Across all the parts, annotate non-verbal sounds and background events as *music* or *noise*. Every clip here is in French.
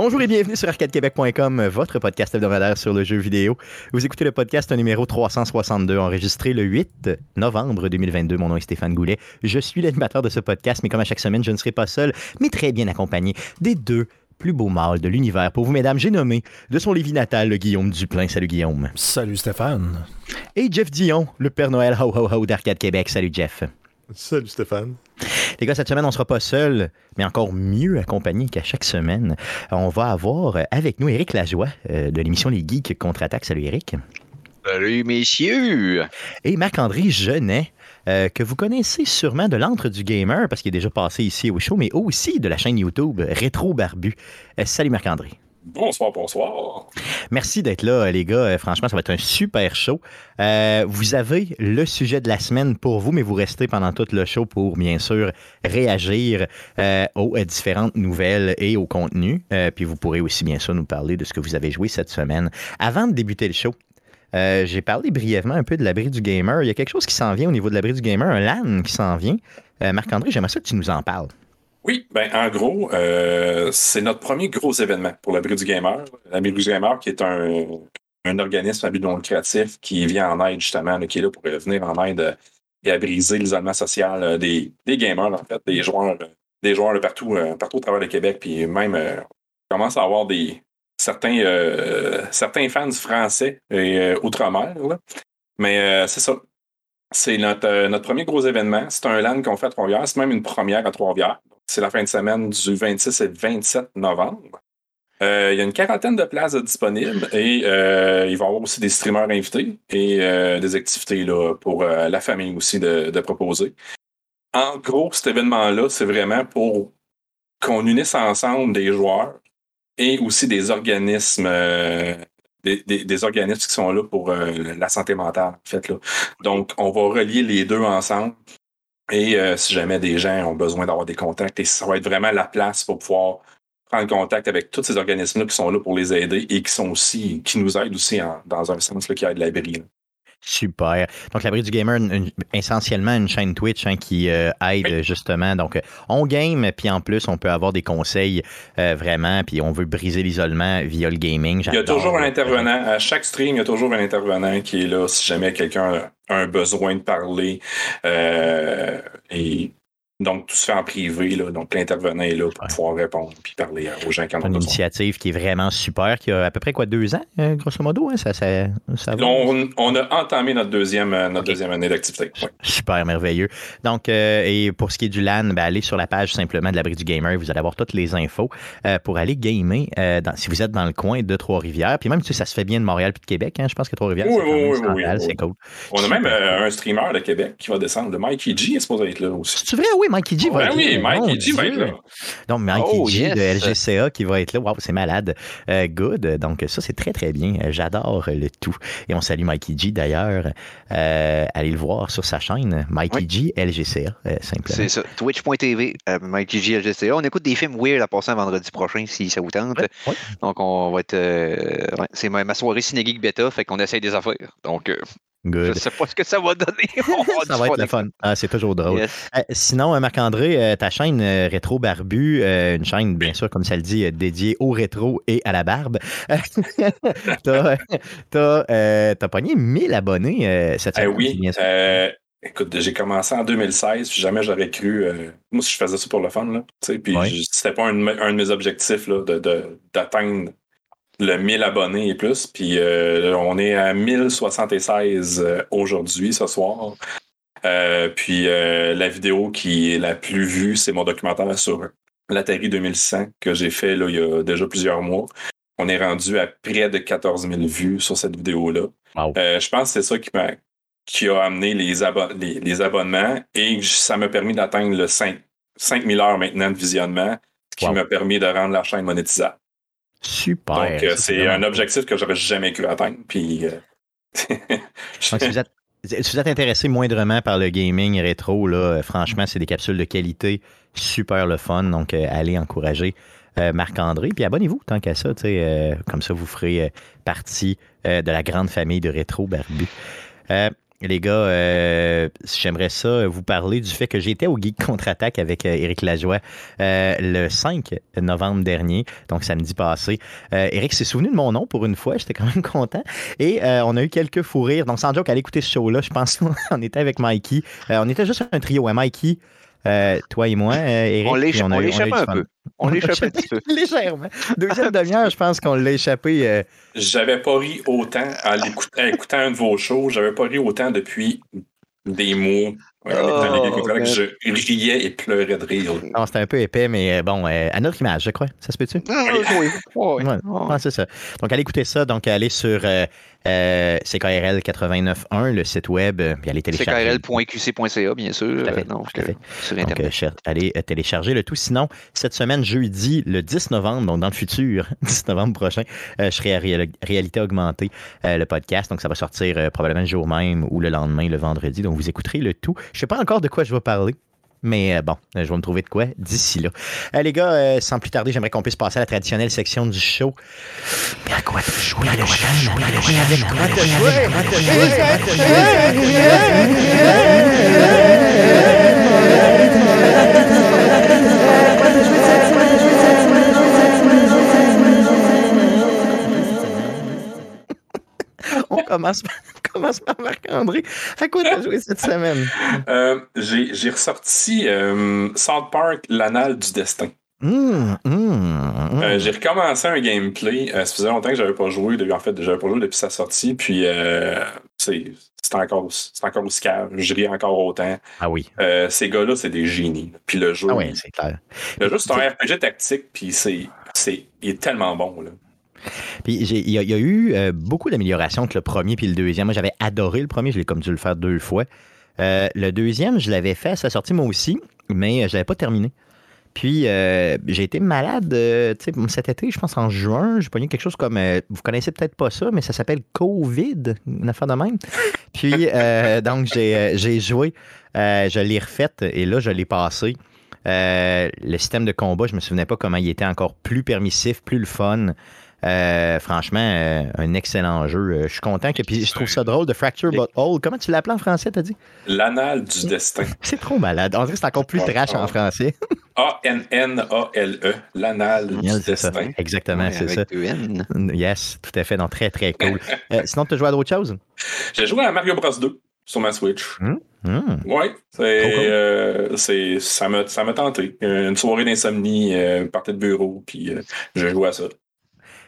Bonjour et bienvenue sur arcadequebec.com, votre podcast hebdomadaire sur le jeu vidéo. Vous écoutez le podcast numéro 362, enregistré le 8 novembre 2022. Mon nom est Stéphane Goulet. Je suis l'animateur de ce podcast, mais comme à chaque semaine, je ne serai pas seul, mais très bien accompagné des deux plus beaux mâles de l'univers. Pour vous, mesdames, j'ai nommé de son Lévis natal, le Guillaume Duplain. Salut Guillaume. Salut Stéphane. Et Jeff Dion, le Père Noël ho ho ho d'Arcade Québec. Salut Jeff. Salut Stéphane. Les gars, cette semaine, on ne sera pas seul, mais encore mieux accompagné qu'à chaque semaine. On va avoir avec nous Éric Lajoie euh, de l'émission Les Geeks contre-attaque. Salut Éric. Salut messieurs. Et Marc-André Genet. Euh, que vous connaissez sûrement de l'antre du gamer, parce qu'il est déjà passé ici au show, mais aussi de la chaîne YouTube Rétro Barbu. Euh, salut Marc-André. Bonsoir, bonsoir. Merci d'être là, les gars. Euh, franchement, ça va être un super show. Euh, vous avez le sujet de la semaine pour vous, mais vous restez pendant tout le show pour, bien sûr, réagir euh, aux différentes nouvelles et au contenu. puis vous pourrez aussi, bien sûr, nous parler de ce que vous avez joué cette semaine. Avant de débuter le show, j'ai parlé brièvement un peu de l'abri du gamer. Il y a quelque chose qui s'en vient au niveau de l'abri du gamer, un LAN qui s'en vient. Marc-André, j'aimerais ça que tu nous en parles. Oui, ben en gros, euh, c'est notre premier gros événement pour l'abri du gamer. L'abri du gamer, qui est un, un organisme à but non lucratif qui vient en aide justement, qui est là pour venir en aide et à briser l'isolement social euh, des, des, gamers, en fait, des joueurs, des joueurs partout, euh, partout au travers du Québec, puis même on commence à avoir des certains, certains fans français et outre-mer. Mais c'est ça. C'est notre, notre premier gros événement. C'est un LAN qu'on fait à Trois-Rivières. C'est même une première à Trois-Rivières. C'est la fin de semaine du 26 et 27 novembre. Euh, il y a une quarantaine de places disponibles et euh, il va y avoir aussi des streamers invités et euh, des activités là, pour la famille aussi de, proposer. En gros, cet événement-là, c'est vraiment pour qu'on unisse ensemble des joueurs et aussi des organismes, des, organismes qui sont là pour la santé mentale. Là. Donc, on va relier les deux ensemble et euh, si jamais des gens ont besoin d'avoir des contacts, et ça va être vraiment la place pour pouvoir prendre contact avec tous ces organismes-là qui sont là pour les aider et qui sont aussi, qui nous aident aussi dans un sens là, qui aide l'abri. Super. Donc, l'abri du gamer, essentiellement une chaîne Twitch hein, qui euh, aide justement. Donc, euh, on game, puis en plus, on peut avoir des conseils vraiment, puis on veut briser l'isolement via le gaming. Il y a toujours un intervenant. À chaque stream, il y a toujours un intervenant qui est là si jamais quelqu'un un besoin de parler. Euh, et donc, tout se fait en privé. Là, donc, l'intervenant est là pour pouvoir répondre et parler aux gens qui en ont Une initiative qui est vraiment super, qui a à peu près quoi, deux ans, euh, grosso modo? Hein, ça, ça, on, a entamé notre deuxième, euh, notre deuxième année d'activité. Super merveilleux. Donc, euh, et pour ce qui est du LAN, ben, allez sur la page simplement de l'abri du gamer. Vous allez avoir toutes les infos pour aller gamer dans, si vous êtes dans le coin de Trois-Rivières. Puis même, tu sais, ça se fait bien de Montréal puis de Québec. Hein, je pense que Trois-Rivières, oui, c'est oui, c'est cool. On a même un streamer de Québec qui va descendre. Le Mikey G est supposé être là aussi. C'est vrai, oui, Mikey G va être oui, là. Mikey G va être là. Donc, Mikey oh, G de LGCA qui va être là. Waouh, c'est malade. Euh, good. Donc, ça, c'est très, très bien. J'adore le tout. Et on salue Mikey G d'ailleurs. Euh, allez le voir sur sa chaîne, Mikey G LGCA, euh, simplement. C'est ça. Twitch.tv, Mikey G LGCA. On écoute des films weird à passer un vendredi prochain si ça vous tente. Donc, on va être. c'est ma, soirée Cinégeek Beta, fait qu'on essaye des affaires. Donc, Good. Je sais pas ce que ça va donner. *laughs* ça va être le fun. Ah, c'est toujours drôle. Euh, sinon, euh, Marc-André, euh, ta chaîne Rétro Barbu, une chaîne, bien sûr, comme ça le dit, dédiée au rétro et à la barbe. *laughs* t'as as, pogné 1000 abonnés cette semaine. oui. Écoute, j'ai commencé en 2016, puis jamais j'aurais cru. moi, si je faisais ça pour le fun, là, puis c'était pas un, de mes objectifs d'atteindre de, le 1000 abonnés et plus. Puis euh, on est à 1076 euh, aujourd'hui, ce soir. Euh, puis la vidéo qui est la plus vue, c'est mon documentaire sur l'Atari 2100 que j'ai fait là, il y a déjà plusieurs mois. On est rendu à près de 14 000 vues sur cette vidéo-là. je pense que c'est ça qui m'a qui a amené les, les, abonnements et ça m'a permis d'atteindre le 5, 5000 heures maintenant de visionnement, ce qui m'a permis de rendre la chaîne monétisable. Super. Donc, euh, c'est un objectif que j'aurais jamais cru atteindre. Puis, euh, *laughs* si, vous êtes, intéressé moindrement par le gaming rétro, là, euh, franchement, c'est des capsules de qualité super le fun. Donc, allez encourager Marc-André. Puis abonnez-vous tant qu'à ça. comme ça, vous ferez partie de la grande famille de rétro barbu. Les gars, euh, j'aimerais ça vous parler du fait que j'étais au Geek Contre-Attaque avec euh, Éric Lajoie euh, le 5 novembre dernier, donc samedi passé. Éric s'est souvenu de mon nom pour une fois, j'étais quand même *laughs* content. Et on a eu quelques fous rires. Donc, sans joke, allez écouter ce show-là, je pense *laughs* qu'on était avec Mikey. on était juste un trio, hein, Mikey, euh, toi et moi, Eric. On l'échappe un peu. On l'échappe un petit peu. *laughs* Légèrement. Deuxième demi-heure, je pense qu'on l'a échappé. Euh, j'avais pas ri autant à, écouter un de vos shows. J'avais pas ri autant depuis des mois. Oh, je riais et pleurais de rire. c'était un peu épais, mais euh, bon, à notre image, je crois. Ça se peut-tu? Ah, oui. oui. c'est ça. Donc, allez écouter ça. Donc, allez sur euh, CKRL 89.1, le site web, euh, puis allez télécharger. CKRL.qc.ca, bien sûr. Tout à fait. Sur Internet. allez télécharger le tout. Sinon, cette semaine, jeudi, le 10 novembre, donc dans le futur, *laughs* 10 novembre prochain, je serai à Réalité Augmentée, le podcast. Donc, ça va sortir probablement le jour même ou le lendemain, le vendredi. Donc, vous écouterez le tout. Je ne sais pas encore de quoi je vais parler. Mais euh, bon, je vais me trouver de quoi d'ici là. Euh, les gars, euh, sans plus tarder, j'aimerais qu'on puisse passer à la traditionnelle section du show. Mais à quoi tu joues, *laughs* On commence par commence par Marc-André. À quoi t'as joué cette semaine? *laughs* Euh, j'ai ressorti euh, South Park, l'anal du destin. Mmh, mmh, mmh. Euh, j'ai recommencé un gameplay. ça faisait longtemps que j'avais pas joué. En fait, j'avais pas joué depuis sa sortie. Puis c'est encore, encore aussi calme. Je ris encore autant. Ah oui. ces gars-là, c'est des génies. Puis le jeu. Ah oui, c'est clair. Le jeu, c'est un RPG tactique. Puis c'est, il est tellement bon. Là. Puis il y, a eu euh, beaucoup d'améliorations entre le premier et le deuxième. Moi, j'avais adoré le premier, je l'ai comme dû le faire deux fois. Euh, le deuxième, je l'avais fait à sa sortie moi aussi, mais euh, je l'avais pas terminé. Puis j'ai été malade cet été, je pense en juin. J'ai pogné quelque chose comme. vous connaissez peut-être pas ça, mais ça s'appelle COVID, une affaire de même. Puis donc j'ai joué, je l'ai refaite et là, je l'ai passé. le système de combat, je me souvenais pas comment il était encore plus permissif, plus le fun. Euh, franchement, euh, un excellent jeu. Euh, je suis content que. Puis je trouve ça drôle de Fracture But All. Comment tu l'appelles en français, t'as dit? L'anal du destin. *laughs* C'est trop malade. On dirait que c'est encore plus trash en français. *laughs* A-N-N-A-L-E. L'anal du destin. Exactement, c'est ça. Yes, tout à fait. Donc, très, très cool. *laughs* sinon, tu as joué à d'autres choses? J'ai joué à Mario Bros 2 sur ma Switch. Hum, hum. Oui, c'est, ça, m'a, ça m'a tenté. Une soirée d'insomnie, partie de bureau, puis j'ai joué à ça.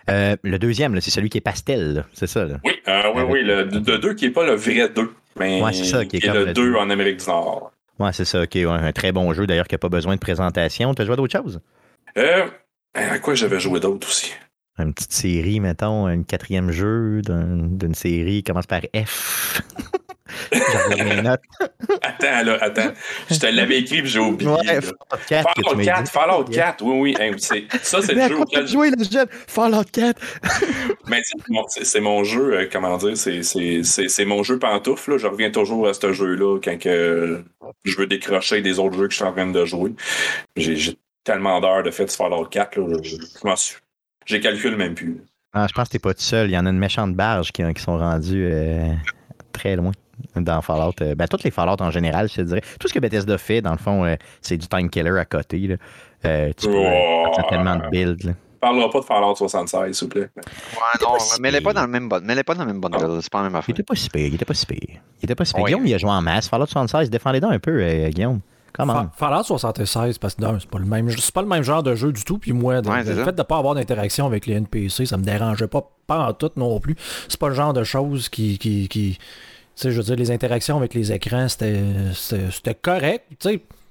Euh, le deuxième, c'est celui qui est pastel, c'est ça? Oui, euh, oui, oui, le 2 qui n'est pas le vrai 2, mais c'est ça, qui est, le 2 en Amérique du Nord. Oui, c'est ça, ok. un très bon jeu d'ailleurs qui n'a pas besoin de présentation. Tu as joué à d'autres choses? Euh, à quoi j'avais joué d'autres aussi? Une petite série, mettons, un quatrième jeu d'une série qui commence par F. *laughs* *laughs* attends, là, attends. Je te l'avais écrit et j'ai oublié. Ouais, Fallout 4. Fallout 4, Fallout 4, oui, oui. ça, c'est le jeu auquel je... joué, Fallout 4. *laughs* Mais c'est mon jeu, euh, comment dire, c'est mon jeu pantoufle. Là. Je reviens toujours à ce jeu-là quand que je veux décrocher des autres jeux que je suis en train de jouer. J'ai tellement d'heures de fait de Fallout 4, là, je, je, j'ai calculé même plus. Ah, je pense que t'es pas tout seul. Il y en a une méchante barge qui, qui sont rendus euh, très loin dans Fallout. Euh, ben, toutes les Fallout en général, je te dirais. Tout ce que Bethesda fait, dans le fond, euh, c'est du time killer à côté. Là. Euh, tu peux oh, tellement de builds. Là. Parlera pas de Fallout 76, s'il vous plaît. Ouais, non, mais elle n'est pas dans le même bon. Mais elle est pas dans le même bon. Ah. C'est pas la même affaire. Il était pas si pire. Il était pas si pire. Il était pas si pire. Guillaume, il a joué en masse. Fallout 76, défendez-le un peu, Guillaume. Comment? Fallout 76, parce que c'est pas le même c'est pas le même genre de jeu du tout. Puis moi, le fait de ne pas avoir d'interaction avec les NPC, ça me dérangeait pas, pas en tout non plus. C'est pas le genre de choses qui, qui, qui je veux dire, les interactions avec les écrans, c'était correct.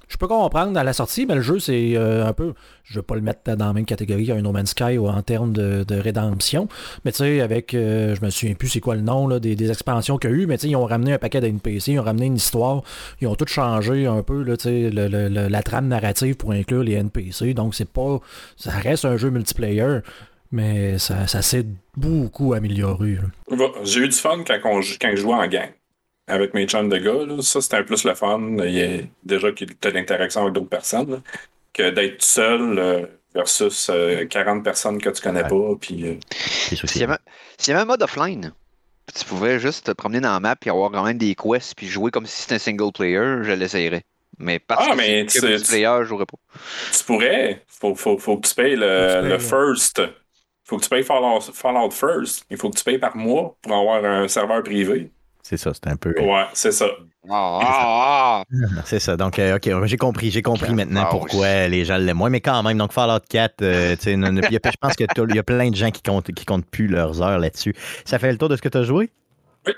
je peux comprendre dans la sortie, mais le jeu, c'est euh, un peu. Je ne veux pas le mettre dans la même catégorie qu'un No Man's Sky en termes de, rédemption. Mais tu sais, avec. Euh, je me souviens plus c'est quoi le nom des, expansions qu'il y a eu, mais tu sais, ils ont ramené un paquet d'NPC, ils ont ramené une histoire, ils ont tout changé un peu là, la trame narrative pour inclure les NPC. Donc, c'est pas. Ça reste un jeu multiplayer. Mais ça, s'est beaucoup amélioré. J'ai eu du fun quand, quand je jouais en gang avec mes chums de gars. Ça, c'était un plus le fun. Il y a déjà que tu as l'interaction avec d'autres personnes que d'être seul euh, versus 40 euh, personnes que tu connais pas. Puis, euh, S'il y, avait un mode offline, tu pouvais juste te promener dans la map et avoir quand même des quests puis jouer comme si c'était un single player, je l'essayerais. Mais parce ah, que mais c'est tu, multiplayer, je jouerais pas. Tu pourrais. Faut, faut, faut que tu payes le, le first. Faut que tu payes Fallout, Fallout First. Il faut que tu payes par mois pour avoir un serveur privé. C'est ça, c'est un peu. Ouais, c'est ça. Ah, ah, ah. *laughs* C'est ça. Donc, euh, OK, j'ai compris. J'ai compris maintenant Ah, pourquoi les gens l'aiment moins. Mais quand même, donc Fallout 4, euh, *laughs* tu sais, je pense qu'il y a plein de gens qui comptent, qui comptent plus leurs heures là-dessus. Ça fait le tour de ce que tu as joué? Oui.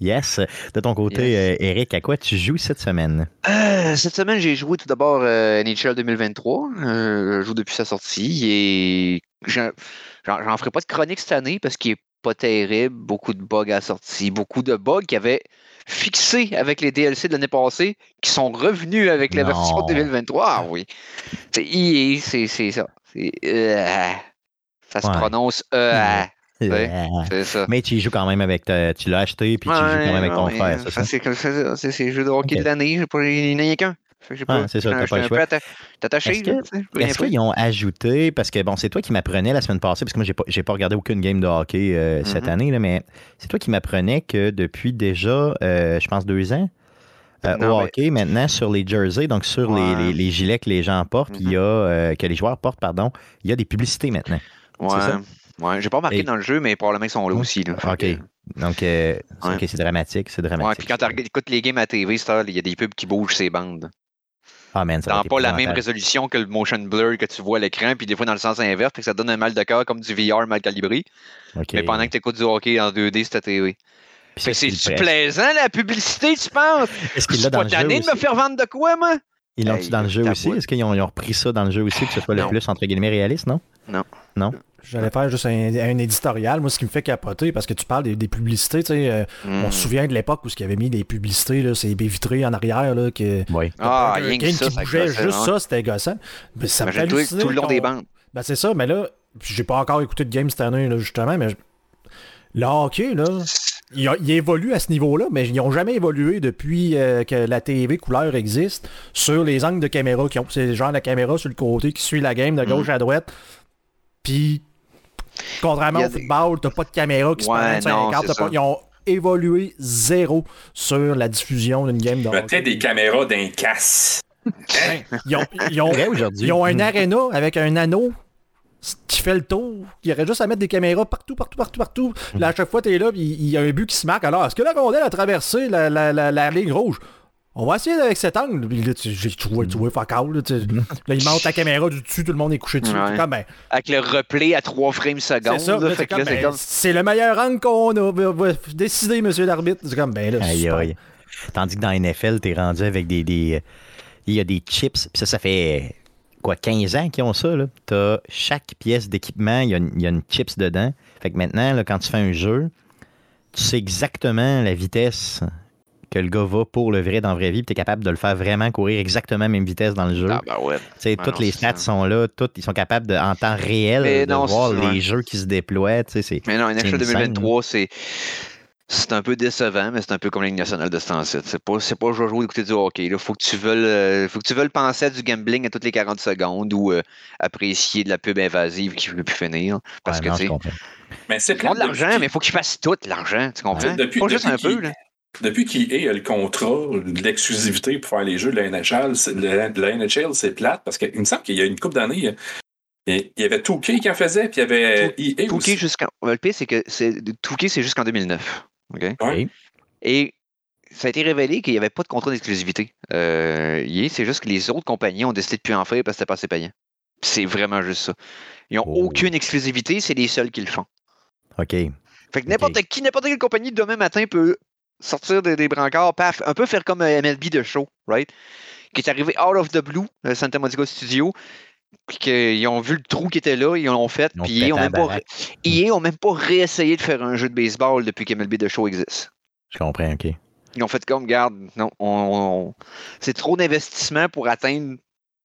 Yes. De ton côté, Yes. euh, Eric, à quoi tu joues cette semaine? Euh, cette semaine, j'ai joué tout d'abord euh, NHL 2023. Euh, je joue depuis sa sortie et j'en ferai pas de chronique cette année parce qu'il est pas terrible. Beaucoup de bugs à la sortie. Beaucoup de bugs qui avaient fixé avec les DLC de l'année passée qui sont revenus avec la Non. version 2023. Ah oui. C'est EA, c'est ça. Euh, ça se Ouais. prononce Ouais. Euh, ça. Mais tu y joues quand même avec. ta- tu l'as acheté, puis tu y joues quand même avec ton frère, c'est comme ça, c'est le jeu de hockey de l'année. Il n'y en a qu'un. J'ai Ah, pas- c'est ça, t'as pas le un peu choix. atta- attaché. Est-ce qu'ils ont ajouté, parce que bon, c'est toi qui m'apprenais la semaine passée, parce que moi, j'ai pas, pas regardé aucune game de hockey euh, cette Mhm. année, là, mais c'est toi qui m'apprenais que depuis déjà, euh, je pense, deux ans, euh, Non, au mais- hockey, maintenant, sur les jerseys, donc sur les, Ouais. les- les gilets que les gens portent, il y a, euh, que les joueurs portent, pardon, il y a des publicités maintenant. Ouais. ça? Ouais, j'ai pas remarqué Et- dans le jeu, mais probablement qu'ils sont là aussi. Là. OK. Donc, euh, c'est- Ouais. ok, c'est dramatique, c'est Ouais, dramatique. puis quand tu écoutes les games à TV, il y a des pubs qui bougent ces bandes. Ah, man, Dans pas la même résolution que le motion blur que tu vois à l'écran, puis des fois dans le sens inverse, fait que ça donne un mal de cœur comme du VR mal calibré. Mais pendant que tu écoutes du hockey en 2D, c'est à TV. C'est plaisant la publicité, tu penses? Est-ce qu'il l'a dans le jeu de me faire vendre de quoi, moi? Ils l'ont-tu Hey, dans le jeu aussi? Est-ce qu'ils ont, repris ça dans le jeu aussi, que ce soit le plus, entre guillemets, réaliste, non? Non. Non? J'allais faire juste un, un éditorial. Moi, ce qui me fait capoter, parce que tu parles des, des publicités, tu sais, euh, on se souvient de l'époque où il y avait mis des publicités, là, ces baies vitrées en arrière, là, que... Oui. Ah, rien que game ça, qui bougeait, juste hein. ça, c'était gossant. Mais ça me fait tout le long des bandes. Ben c'est ça, mais là, j'ai pas encore écouté de game cette année, là, justement, mais le hockey, là, il, a- il évolue à ce niveau-là, mais ils n'ont jamais évolué depuis euh, que la TV couleur existe sur les angles de caméra qui ont. C'est genre la caméra sur le côté qui suit la game de gauche à droite. Puis, contrairement au des- football, t'as pas de caméra qui se Ouais, sur t'as pas- ça. Ils ont évolué zéro sur la diffusion d'une game de hockey. Mettez des caméras d'un casse. Ils ont, ils ont- ils ont un Mm. aréna avec un anneau qui fait le tour. Il y aurait juste à mettre des caméras partout, partout, partout, partout. Là, à chaque fois, t'es là, puis il y a un but qui se marque. Alors, est-ce que la rondelle a traversé la, la, la, la ligne rouge? On va essayer avec cet angle. Puis là, tu- j'ai trouvé, tu vois, fuck all, là, tu. Là, il monte la caméra du dessus, tout le monde est couché dessus. Ouais. Comme, ben, Avec le replay à 3 frames secondes. c'est là, là, là, ben, le meilleur angle qu'on a. Décidez, monsieur l'arbitre. C'est comme, ben là, Aïe, aïe. Tandis que dans NFL, t'es rendu avec des. des- il y a des chips, puis ça, ça fait quoi, 15 ans qu'ils ont ça, là. T'as chaque pièce d'équipement, il y, a une- il y a une chips dedans. Fait que maintenant, là, quand tu fais un jeu, tu sais exactement la vitesse que le gars va pour le vrai dans la vraie vie, puis t'es capable de le faire vraiment courir exactement la même vitesse dans le jeu. Ah, ben ouais. Tu sais, Ben toutes non, les stats ça. sont là, toutes, ils sont capables de, en temps réel Mais de non, voir les jeux qui se déploient. tu Mais non, NHL une 2023, c'est. C'est un peu décevant, mais c'est un peu comme la Ligue nationale de ce temps-ci. C'est pas, c'est pas jouer d'écouter du hockey. Il faut que tu veuilles, euh, faut que tu veuilles penser à du gambling à toutes les 40 secondes ou euh, apprécier de la pub invasive qui ne veut plus finir. Parce Ouais, que non, tu. Mais c'est ils ont de l'argent, depuis- mais il faut qu'ils fassent tout l'argent. Tu comprends? Depuis- pas juste depuis un peu. qu'il- Là. Depuis qu'EA a le contrat de l'exclusivité pour faire les jeux de la NHL, c'est- de la, NHL, c'est plate parce qu'il me semble qu'il y a une couple d'années, il y avait 2K qui en faisait, puis il y avait EA Touquet aussi. jusqu'en. Le pire, c'est que c'est... Touquet, c'est jusqu'en 2009. Et ça a été révélé qu'il n'y avait pas de contrat d'exclusivité. Euh, c'est juste que les autres compagnies ont décidé de plus en faire parce que c'était pas assez payant. C'est vraiment juste ça. Ils n'ont Oh. aucune exclusivité, c'est les seuls qui le font. OK. Fait que n'importe qui, n'importe quelle compagnie demain matin peut sortir des, des brancards, paf, un peu faire comme euh, MLB de show, right? Qui est arrivé out of the blue, euh, Santa Monica Studio, qu'ils ont vu le trou qui était là, ils l'ont fait, Ils puis ils ont pété même pas, ont même pas réessayé de faire un jeu de baseball depuis que MLB de show existe. Je comprends, OK. Ils ont fait comme, garde, non, on, on- c'est trop d'investissement pour atteindre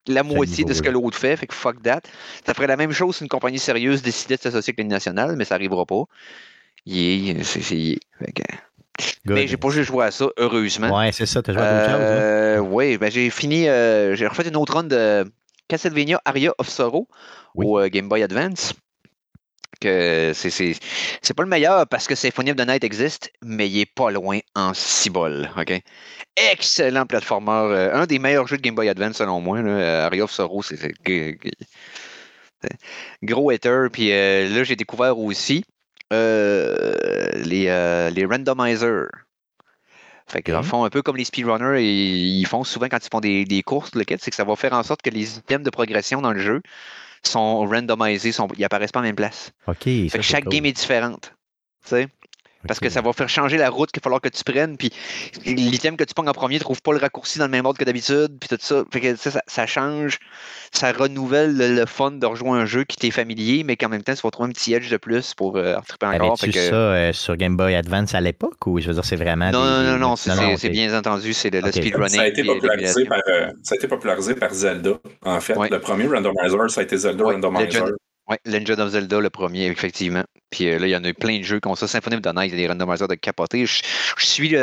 la moitié de ce que l'autre fait, fait que fuck that. Ça ferait la même chose si une compagnie sérieuse décidait de s'associer avec l'Union nationale, mais ça n'arrivera pas. Yeah, c'est c'est Good. Mais j'ai pas juste joué à ça, heureusement. Ouais, c'est ça, t'as joué à d'autres choses. hein? Euh, oui, ben j'ai fini, euh, j'ai refait une autre run de Castlevania Aria of Sorrow Oui. au euh, Game Boy Advance. que c'est, c'est, pas le meilleur parce que Symphony of the Night existe, mais il est pas loin en cibole. OK? Excellent platformer. Euh, un des meilleurs jeux de Game Boy Advance, selon moi. Là. Aria of Sorrow, c'est, gros hater. Puis euh, là, j'ai découvert aussi euh, les, les randomizers. Fait que, dans le fond, un peu comme les speedrunners, ils font souvent quand ils font des, des courses, c'est que ça va faire en sorte que les items de progression dans le jeu sont randomisés, sont, ils apparaissent pas en même place. OK. Fait que chaque game est différente. Tu Parce que ça va faire changer la route qu'il va falloir que tu prennes. Puis l'item que tu prends en premier ne trouve pas le raccourci dans le même ordre que d'habitude. Puis tout ça. Fait que, ça, ça, change, ça renouvelle le, fun de rejoindre un jeu qui t'est familier, mais qu'en même temps, tu vas trouver un petit edge de plus pour euh, encore. Fait que... ça euh, sur Game Boy Advance à l'époque ou je veux dire, c'est vraiment. Non, non, non, non, c'est bien entendu. C'est le, speedrunning. Ça, a été popularisé par, euh, ça a été popularisé par Zelda, en fait. Le premier randomizer, ça a été Zelda Randomizer. Oui, Legend of Zelda, le premier, effectivement. Puis euh, là, il y en a plein de jeux comme ça. Symphony of the Night, il y a des randomisers de capoter. Je, suis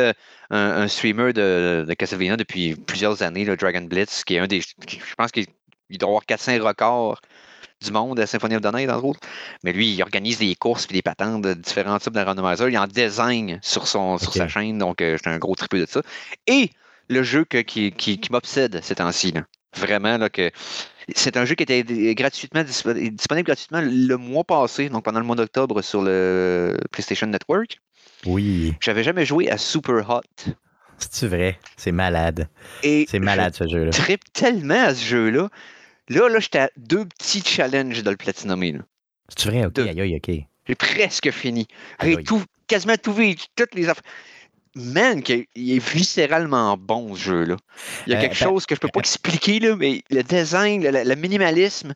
un, streamer de, de, Castlevania depuis plusieurs années, le Dragon Blitz, qui est un des. Je pense qu'il doit avoir 400 records du monde à Symphony of the Night, entre autres. Mais lui, il organise des courses et des patentes de différents types de randomisers. Il en design sur, son, sur sa chaîne, donc euh, j'étais un gros tripeux de ça. Et le jeu qui, qui, qui m'obsède ces temps-ci, vraiment, là, que c'est un jeu qui était gratuitement disponible gratuitement le mois passé, donc pendant le mois d'octobre sur le PlayStation Network. Oui. J'avais jamais joué à Super Hot. C'est vrai, c'est malade. C'est malade ce jeu-là. Je tripe tellement à ce jeu-là. Là, là, j'étais à deux petits challenges de le platinomer. C'est vrai, ok, aïe, aïe, ok. J'ai presque fini. J'ai tout, quasiment tout vu, toutes les affaires man, il est viscéralement bon ce jeu-là. Il y a euh, quelque ben, chose que je peux pas euh, expliquer, là, mais le design, le, minimalisme,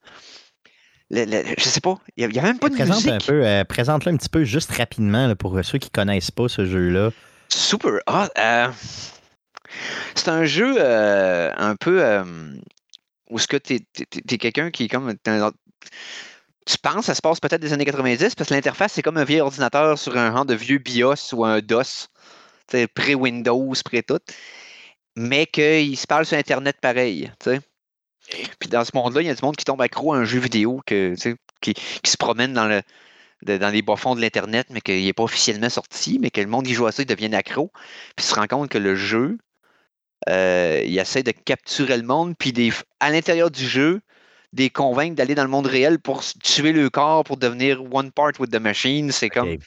le, je sais pas, il n'y a, même pas de présente musique. Euh, présente-le un petit peu juste rapidement pour ceux qui connaissent pas ce jeu-là. Super. Ah, c'est un jeu un peu où ce que tu es, quelqu'un qui est comme tu penses, ça se passe peut-être des années 90 parce que l'interface, c'est comme un vieil ordinateur sur un rang de vieux BIOS ou un DOS pré-Windows, pré-tout, mais qu'il se parle sur Internet pareil. Puis dans ce monde-là, il y a du monde qui tombe accro à un jeu vidéo que, qui, se promène dans, le, dans les bas-fonds de l'Internet, mais qu'il n'est pas officiellement sorti, mais que le monde qui joue à ça, il devient accro. Puis se rend compte que le jeu, euh, il essaie de capturer le monde, puis des, à l'intérieur du jeu, des convaincre d'aller dans le monde réel pour tuer le corps, pour devenir one part with the machine. C'est comme.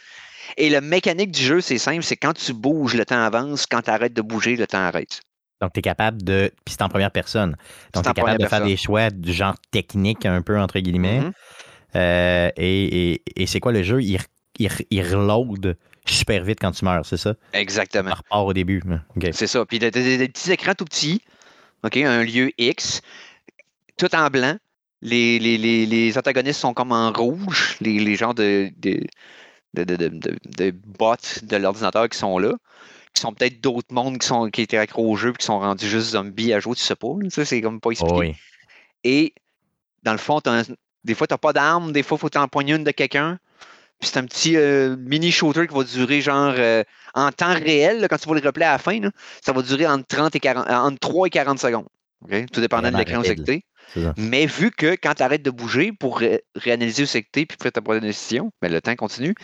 Et la mécanique du jeu, c'est simple, c'est quand tu bouges, le temps avance, quand tu arrêtes de bouger, le temps arrête. Donc, tu es capable de. Puis c'est en première personne. Donc, tu es capable de faire des choix du genre technique, un peu, entre guillemets. Mm-hmm. Euh, et, c'est quoi le jeu? Il, il, reload super vite quand tu meurs, c'est ça? Exactement. Repart au début. C'est ça. Puis, tu as des, petits écrans tout petits, OK? Un lieu X, tout en blanc. Les, les, antagonistes sont comme en rouge, les, les genres de de, de, de, de bots de l'ordinateur qui sont là, qui sont peut-être d'autres mondes qui, sont, qui étaient accro au jeu et qui sont rendus juste zombies à jouer, tu sais pas. Ça, c'est comme pas expliqué. Et dans le fond, des fois, tu n'as pas d'armes, des fois, il faut t'empoigner une de quelqu'un. Puis c'est un petit euh, mini shooter qui va durer genre euh, en temps réel, quand tu vas le replay à la fin, ça va durer entre, 30 et 40, entre 3 et 40 secondes. Tout dépendant de l'écran secté. Mais vu que quand tu arrêtes de bouger pour réanalyser le secté puis faire ta prochaine décision, ben, le temps continue.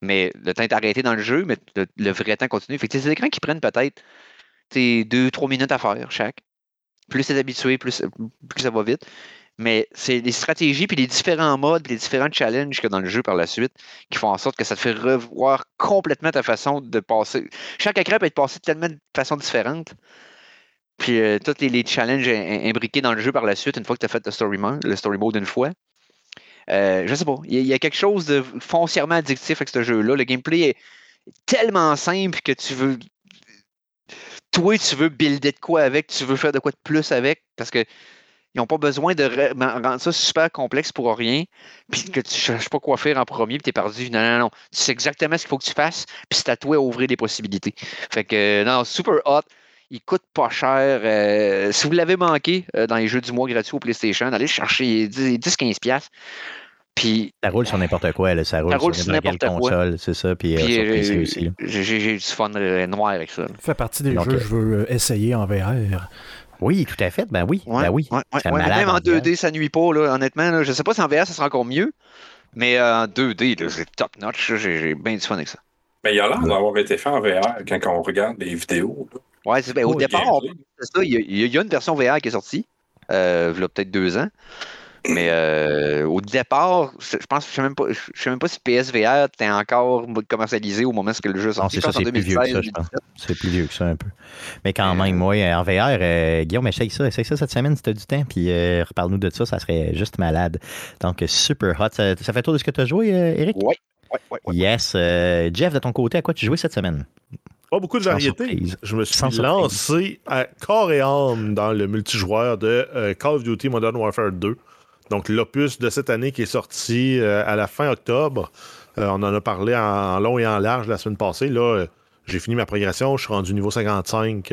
Mais le temps est arrêté dans le jeu, mais le, vrai temps continue. Fait que c'est des écrans qui prennent peut-être 2-3 minutes à faire chaque. Plus c'est habitué, plus, ça va vite. Mais c'est les stratégies, puis les différents modes, les différents challenges qu'il y a dans le jeu par la suite qui font en sorte que ça te fait revoir complètement ta façon de passer. Chaque écran peut être passé de tellement de façons différentes puis euh, tous les, challenges imbriqués dans le jeu par la suite, une fois que tu as fait le story mode, une fois. Euh, je sais pas. Il y, a quelque chose de foncièrement addictif avec ce jeu-là. Le gameplay est tellement simple que tu veux. Toi, tu veux builder de quoi avec, tu veux faire de quoi de plus avec, parce que ils n'ont pas besoin de rendre ça super complexe pour rien, puis que tu ne cherches pas quoi faire en premier, puis tu es perdu. Non, non, non. Tu sais exactement ce qu'il faut que tu fasses, puis c'est à toi à ouvrir des possibilités. Fait que, non, super hot. Il coûte pas cher. Euh, si vous l'avez manqué euh, dans les jeux du mois gratuits au PlayStation, allez chercher 10-15$. Puis, ça roule sur n'importe quoi, là. ça roule, sur n'importe quoi. c'est ça, puis, euh, J'ai du fun noir avec ça. Ça fait partie des jeux que je veux essayer en VR. Oui, tout à fait, ben oui. ben oui. même en 2D, ça nuit pas, là, honnêtement. je sais pas si en VR, ça sera encore mieux. Mais en 2D, c'est top notch. J'ai bien du fun avec ça. Mais il a l'air d'avoir été fait en VR quand on regarde les vidéos. Ouais, ben, au départ, il y, a une version VR qui est sortie, euh, il y a peut-être deux ans. Mais euh, au départ, je pense, je sais même pas, je sais même pas si PSVR était encore commercialisé au moment où le jeu est sorti. C'est ça, c'est plus vieux que ça, je pense. C'est plus vieux que ça un peu. Mais quand même, moi, en VR, euh, Guillaume, essaye ça, essaye ça cette semaine si tu as du temps, puis euh, reparle-nous de ça, ça serait juste malade. Donc, super hot. Ça, fait tour de ce que tu as joué, Eric? Oui. Ouais, ouais, ouais, yes. Jeff, de ton côté, à quoi tu jouais cette semaine? Pas beaucoup de variétés. Je me suis lancé à corps et âme dans le multijoueur de Call of Duty Modern Warfare 2. Donc, l'opus de cette année qui est sorti euh, à la fin octobre. Euh, on en a parlé en, long et en large la semaine passée. Là, euh, j'ai fini ma progression. Je suis rendu niveau 55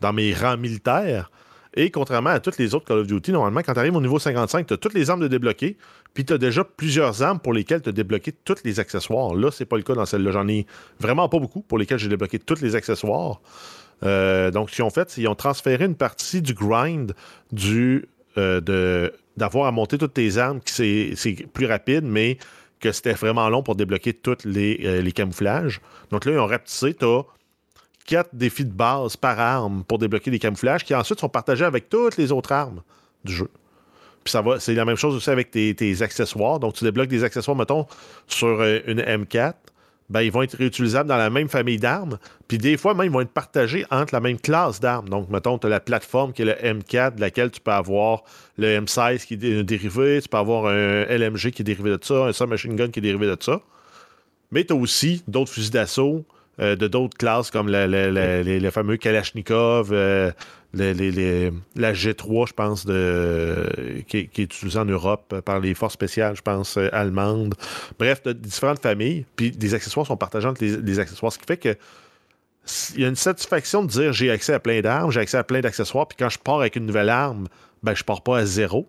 dans mes rangs militaires. Et contrairement à toutes les autres Call of Duty, normalement, quand tu arrives au niveau 55, tu as toutes les armes de débloquer, puis tu as déjà plusieurs armes pour lesquelles tu as débloqué tous les accessoires. Là, c'est pas le cas dans celle-là. J'en ai vraiment pas beaucoup pour lesquels j'ai débloqué tous les accessoires. donc, ce qu'ils ont fait, c'est qu'ils ont transféré une partie du grind du, de d'avoir à monter toutes tes armes, c'est plus rapide, mais que c'était vraiment long pour débloquer tous les, euh, les, camouflages. Donc là, ils ont rapetissé, tu quatre défis de base par arme pour débloquer des camouflages qui ensuite sont partagés avec toutes les autres armes du jeu. Puis ça va, c'est la même chose aussi avec tes, accessoires. Donc tu débloques des accessoires, mettons, sur euh, une M4 ben, ils vont être réutilisables dans la même famille d'armes. Puis des fois, même, ils vont être partagés entre la même classe d'armes. Donc, mettons, tu as la plateforme qui est le M4, de laquelle tu peux avoir le M16 qui est dérivé, tu peux avoir un LMG qui est dérivé de ça, un submachine gun qui est dérivé de ça. Mais tu as aussi d'autres fusils d'assaut euh, de d'autres classes comme les, fameux Kalachnikov, euh, la G3, je pense, de, qui, est utilisée en Europe par les forces spéciales, je pense, euh, allemandes. Bref, de différentes familles. Puis des accessoires sont partagés entre les, accessoires, ce qui fait que il y a une satisfaction de dire j'ai accès à plein d'armes, j'ai accès à plein d'accessoires, puis quand je pars avec une nouvelle arme, ben je pars pas à zéro.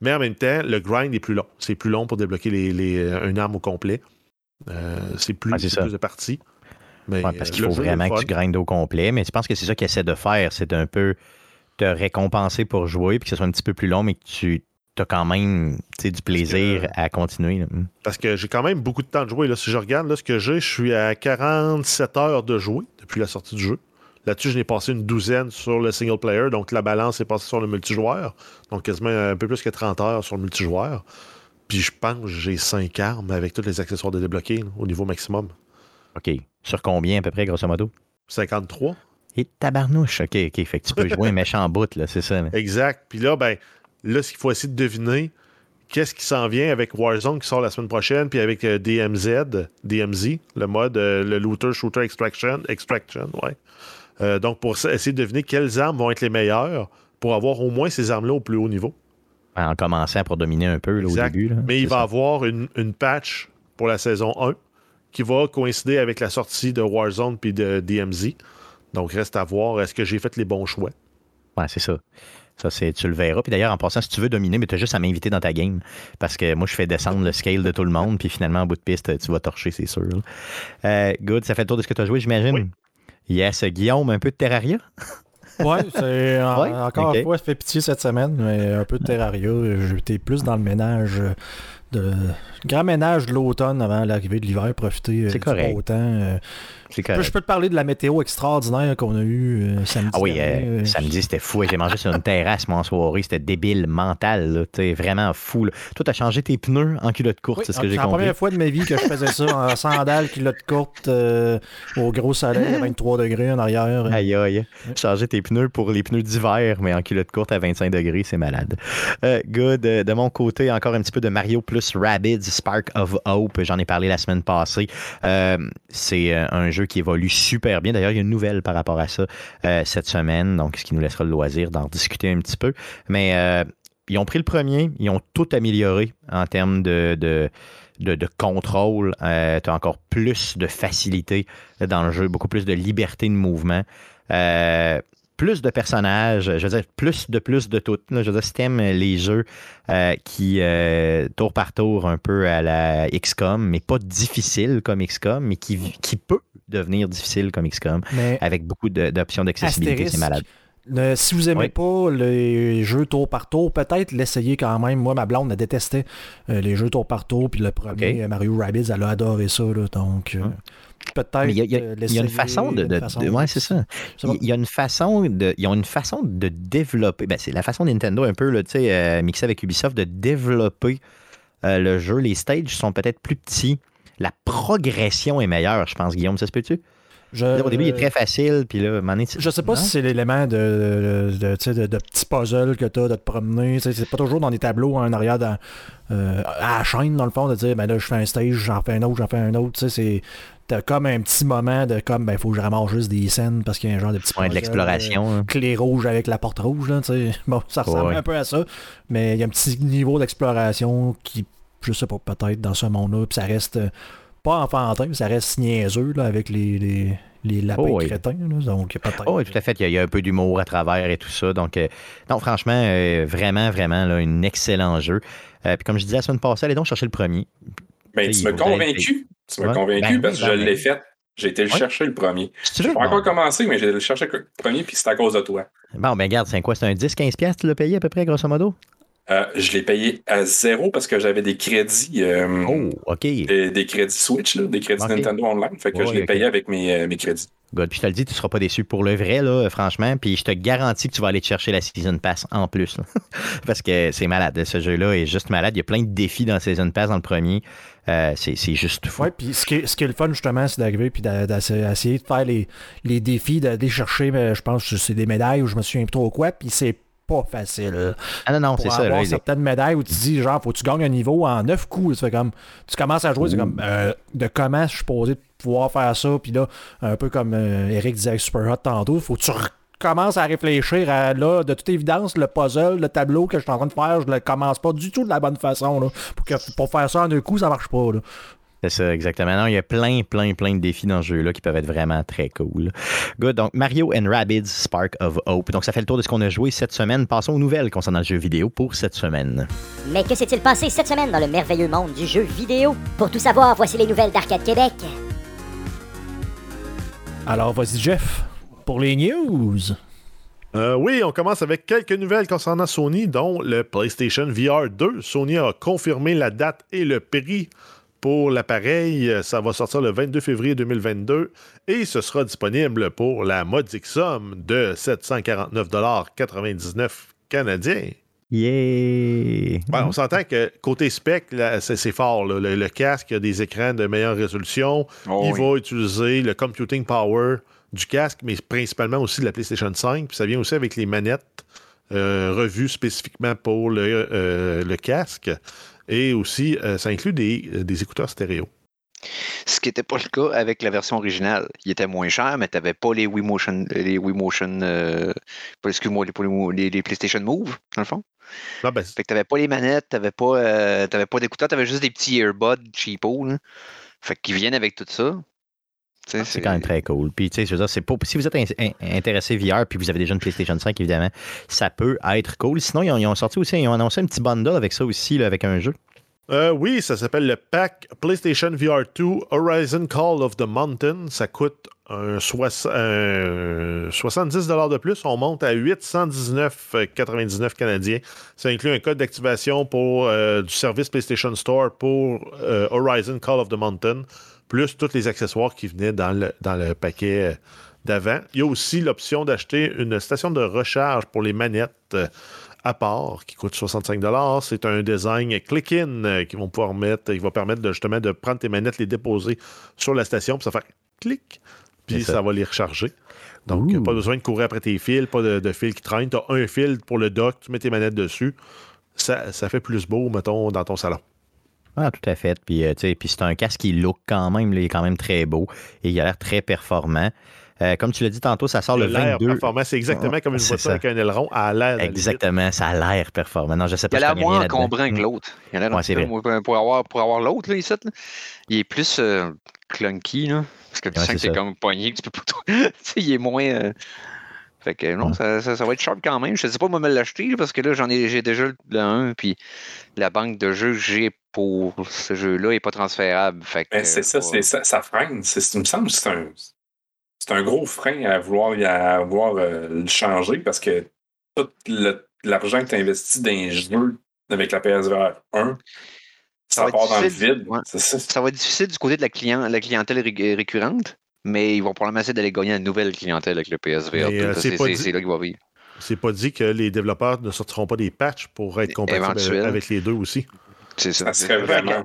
Mais en même temps, le grind est plus long. C'est plus long pour débloquer les, une arme au complet. Euh, c'est plus, plus de parties parce qu'il faut vraiment que tu grindes au complet. Mais tu penses que c'est ça qu'il essaie de faire, c'est un peu te récompenser pour jouer, puis que ce soit un petit peu plus long, mais que tu as quand même du plaisir à continuer. Hmm. Parce que j'ai quand même beaucoup de temps de jouer. Là. Si je regarde là, ce que j'ai, je suis à 47 heures de jouer depuis la sortie du jeu. Là-dessus, je n'ai passé une douzaine sur le single player, donc la balance est passée sur le multijoueur. Donc quasiment un peu plus que 30 heures sur le multijoueur. Puis je pense que j'ai 5 armes avec tous les accessoires de débloquer au niveau maximum. OK. Sur combien à peu près, grosso modo? 53. Et tabarnouche, OK, OK. Fait que tu peux jouer un méchant bout, là, c'est ça. Exact. Puis là, ben, là, ce qu'il faut essayer de deviner, qu'est-ce qui s'en vient avec Warzone qui sort la semaine prochaine, puis avec euh, DMZ, DMZ, le mode, euh, le Looter Shooter Extraction, Extraction, ouais. Euh, donc, pour essayer de deviner quelles armes vont être les meilleures pour avoir au moins ces armes-là au plus haut niveau. En commençant pour dominer un peu là, au début. Mais il va y avoir une, une patch pour la saison 1 qui va coïncider avec la sortie de Warzone puis de DMZ. Donc, reste à voir, est-ce que j'ai fait les bons choix? Ouais, c'est ça. Ça, c'est, tu le verras. Puis d'ailleurs, en passant, si tu veux dominer, mais tu as juste à m'inviter dans ta game. Parce que moi, je fais descendre le scale de tout le monde. Puis finalement, en bout de piste, tu vas torcher, c'est sûr. Euh, good, ça fait le tour de ce que tu as joué, j'imagine. Yes, Guillaume, un peu de Terraria? *laughs* ouais, c'est encore une fois, ça fait pitié cette semaine, mais un peu de Terraria. J'étais plus dans le ménage de grand ménage de l'automne avant l'arrivée de l'hiver, profiter euh, du beau temps. Euh, je peux te parler de la météo extraordinaire qu'on a eue euh, samedi. Ah oui, samedi, c'était fou. J'ai mangé sur une terrasse, mon en soirée. C'était débile, mental. Là. vraiment fou. Toi, tu as changé tes pneus en culotte courte, c'est ce que j'ai compris. C'est la première fois de ma vie que je faisais ça en sandales, culotte courte, au gros soleil, à 23 degrés en arrière. Aïe, aïe. Changer tes pneus pour les pneus d'hiver, mais en culotte courte à 25 degrés, c'est malade. good. De mon côté, encore un petit peu de Mario plus Rabbids Spark of Hope. J'en ai parlé la semaine passée. Euh, c'est euh, un jeu qui évolue super bien. D'ailleurs, il y a une nouvelle par rapport à ça euh, cette semaine, donc ce qui nous laissera le loisir d'en discuter un petit peu. Mais ils ont pris le premier, ils ont tout amélioré en termes de, de de, contrôle. tu as encore plus de facilité dans le jeu, beaucoup plus de liberté de mouvement plus de personnages, je veux dire, plus de plus de tout. Je veux dire, si t'aimes les jeux euh, qui, euh, tour par tour, un peu à la XCOM, mais pas difficile comme XCOM, mais qui, qui peut devenir difficile comme XCOM, avec beaucoup d'options d'accessibilité, c'est malade. si vous aimez pas les jeux tour par tour, peut-être l'essayer quand même. Moi, ma blonde, a détesté euh, les jeux tour par tour, puis le premier euh, Mario Rabbids, elle a adoré ça. donc, peut-être. Il y, a une façon de. ouais, c'est ça. Il y a une façon de. Ils ont une façon de développer. Ben, c'est la façon Nintendo un peu, tu sais, mixée avec Ubisoft, de développer le jeu. Les stages sont peut-être plus petits. La progression est meilleure, je pense, Guillaume. Ça se peut-tu? au début, il est très facile, puis là, Je sais pas si c'est l'élément de, de, de, de, petits puzzles que tu as, de te promener. C'est pas toujours dans des tableaux en arrière euh, à la chaîne, dans le fond, de dire, ben là, je fais un stage, j'en fais un autre, j'en fais un autre. C'est t'as comme un petit moment de comme ben faut que je ramasse juste des scènes parce qu'il y a un genre de petit point de l'exploration euh, clé rouge avec la porte rouge là, *laughs* bon ça ressemble un peu à ça mais il y a un petit niveau d'exploration qui je sais pas peut-être dans ce monde là puis ça reste pas enfantin, mais ça reste niaiseux là, avec les, les, les lapins oh, crétins. Là, donc, oh, oui, tout à fait. Il y a, un peu d'humour à travers et tout ça. Donc, euh, non, franchement, euh, vraiment, vraiment, là, un excellent jeu. Euh, puis comme je disais la semaine passée, allez donc chercher le premier. Ben, tu m'as convaincu. Tu m'as convaincu parce que je ben l'ai fait. J'ai été le chercher le premier. Je n'ai pas encore commencé, mais j'ai le chercher le premier, puis c'est à cause de toi. Bon, ben regarde, c'est quoi? C'est un 10-15$ tu l'as payé à peu près, grosso modo? Euh, je l'ai payé à zéro parce que j'avais des crédits. Euh, oh, OK. Des, crédits Switch, des crédits Nintendo Online. Fait que je l'ai payé avec mes, euh, mes crédits. Good. Puis je te le dis, tu ne seras pas déçu pour le vrai, là, franchement. Puis je te garantis que tu vas aller te chercher la Season Pass en plus. *laughs* Parce que c'est malade. Ce jeu-là est juste malade. Il y a plein de défis dans Season Pass dans le premier. C'est juste fou. Oui, puis ce qui, est, ce qui est le fun, justement, c'est d'arriver puis d'essayer de faire les, les défis, d'aller chercher, je pense que c'est des médailles ou je me souviens trop quoi. Puis c'est pas facile. Ah non, non, c'est ça. Là, certaines médailles où tu dis, genre, faut que tu gagnes un niveau en neuf coups. Tu, comme, tu commences à jouer, c'est comme, euh, de comment je suis supposé pouvoir faire ça. Puis là, un peu comme euh, Eric disait avec Super Hot tantôt, faut que tu commences à réfléchir à, là, de toute évidence, le puzzle, le tableau que je suis en train de faire, je le commence pas du tout de la bonne façon. Là, pour, que, pour faire ça en deux coups, ça marche pas. Là. C'est ça, exactement. Non, il y a plein, plein, plein de défis dans ce jeu-là qui peuvent être vraiment très cool. Good. Donc, Mario and Rabbids Spark of Hope. Donc, ça fait le tour de ce qu'on a joué cette semaine. Passons aux nouvelles concernant le jeu vidéo pour cette semaine. Mais que s'est-il passé cette semaine dans le merveilleux monde du jeu vidéo? Pour tout savoir, voici les nouvelles d'Arcade Québec. Alors, vas-y, Jeff, pour les news. Euh, oui, on commence avec quelques nouvelles concernant Sony, dont le PlayStation VR 2. Sony a confirmé la date et le prix pour l'appareil. Ça va sortir le 22 février 2022 et ce sera disponible pour la modique somme de 749,99 canadiens. Yeah! on s'entend que côté spec, c'est fort. Le, casque a des écrans de meilleure résolution. Oh Il va utiliser le computing power du casque, mais principalement aussi de la PlayStation 5. Puis ça vient aussi avec les manettes euh, revues spécifiquement pour le, euh, le casque. Et aussi, euh, ça inclut des, écouteurs stéréo. Ce qui n'était pas le cas avec la version originale. Il était moins cher, mais tu n'avais pas les Wii Motion, les Wii Motion, euh, excuse-moi, les, les, PlayStation Move, dans le fond. Ah, ben, fait que tu n'avais pas les manettes, tu n'avais pas, pas d'écouteurs, tu avais juste des petits earbuds cheapo. Là. Fait qu'ils viennent avec tout ça. Ah, c'est quand même très cool. Puis, tu sais, je veux dire, c'est pas, si vous êtes intéressé VR puis vous avez déjà une PlayStation 5, évidemment, ça peut être cool. Sinon, ils ont, sorti aussi, ils ont annoncé un petit bundle avec ça aussi, là, avec un jeu. Euh, oui, ça s'appelle le pack PlayStation VR 2 Horizon Call of the Mountain. Ça coûte un, 70 de plus. On monte à 819,99 canadiens. Ça inclut un code d'activation pour euh, du service PlayStation Store pour euh, Horizon Call of the Mountain plus tous les accessoires qui venaient dans le, dans le paquet euh, d'avant. Il y a aussi l'option d'acheter une station de recharge pour les manettes euh, à part qui coûte 65 C'est un design click-in euh, qui vont pouvoir mettre, il va permettre de, justement de prendre tes manettes, les déposer sur la station, puis ça va faire clic, puis ça. va les recharger. Donc, pas besoin de courir après tes fils, pas de, fils qui traînent. Tu as un fil pour le dock, tu mets tes manettes dessus. Ça, ça fait plus beau, mettons, dans ton salon. Ah, tout à fait. Puis, euh, puis c'est un casque qui look quand même, il est quand même très beau et il a l'air très performant. Euh, comme tu l'as dit tantôt, ça sort le 22. performant, c'est exactement comme une voiture avec un aileron à l'air. Exactement, ça a l'air performant. Non, je sais pas il a l'air moins encombrant que l'autre. Il a l'air pour avoir, pour avoir l'autre, là, ici, il est plus euh, clunky, là, parce que tu sens que c'est comme poigné, que tu peux pas *laughs* tout. il est moins. Fait que non, ça, ça, va être sharp quand même. Je ne sais pas moi me l'acheter parce que là, j'en ai j'ai déjà le 1, puis la banque de jeux que j'ai pour ce jeu-là n'est pas transférable. Fait ben, c'est ça, c'est ça, ça freine. Il me semble que c'est un. c'est un gros frein à vouloir, à vouloir le changer parce que tout l'argent que tu investis dans les jeux avec la PSVR 1, ça, part dans le vide. Ça. va être difficile du côté de la, client, la clientèle récurrente, mais ils vont probablement essayer d'aller gagner une nouvelle clientèle avec le PSVR 2. c'est là qu'il va vivre. C'est pas dit que les développeurs ne sortiront pas des patchs pour être compatibles avec les deux aussi. C'est ça. Ça serait vraiment.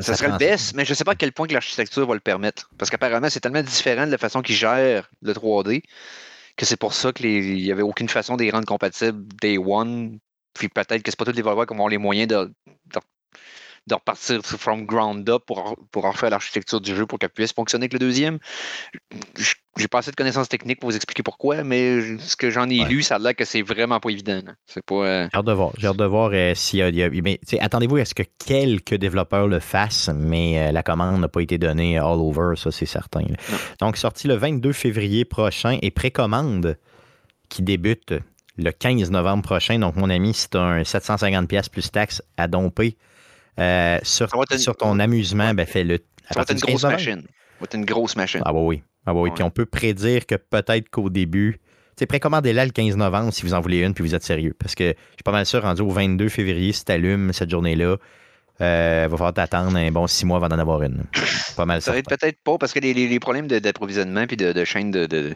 Ça, serait le best, mais je ne sais pas à quel point que l'architecture va le permettre. Parce qu'apparemment, c'est tellement différent de la façon qu'ils gèrent le 3D que c'est pour ça qu'il n'y avait aucune façon de les rendre compatibles day one. Puis peut-être que c'est pas tous les développeurs qui ont les moyens de, de repartir from ground up pour, pour refaire l'architecture du jeu pour qu'elle puisse fonctionner avec le deuxième. J'ai pas assez de connaissances techniques pour vous expliquer pourquoi, mais ce que j'en ai lu, ça a l'air que c'est vraiment pas évident. C'est pas. Euh, j'ai hâte de voir. J'ai hâte de voir euh, s'il y a. mais, attendez-vous à ce que quelques développeurs le fassent, mais euh, la commande n'a pas été donnée all over, ça c'est certain. Donc, sorti le 22 février prochain et précommande qui débute le 15 novembre prochain. Donc, mon ami, c'est un 750$ plus taxes à domper euh, sur, sur, ton amusement, ben, fais-le. Ça va être une grosse machine. Ça va être une grosse machine. Ah, bah oui. Ah, bah oui. Puis on peut prédire que peut-être qu'au début, c'est précommandez-la le 15 novembre si vous en voulez une puis vous êtes sérieux. Parce que je suis pas mal sûr, rendu au 22 février, si tu allumes cette journée-là, il euh, va falloir t'attendre un bon six mois avant d'en avoir une. Pas mal ça. peut-être pas parce que les, les, problèmes d'approvisionnement puis de, de, chaîne de, de,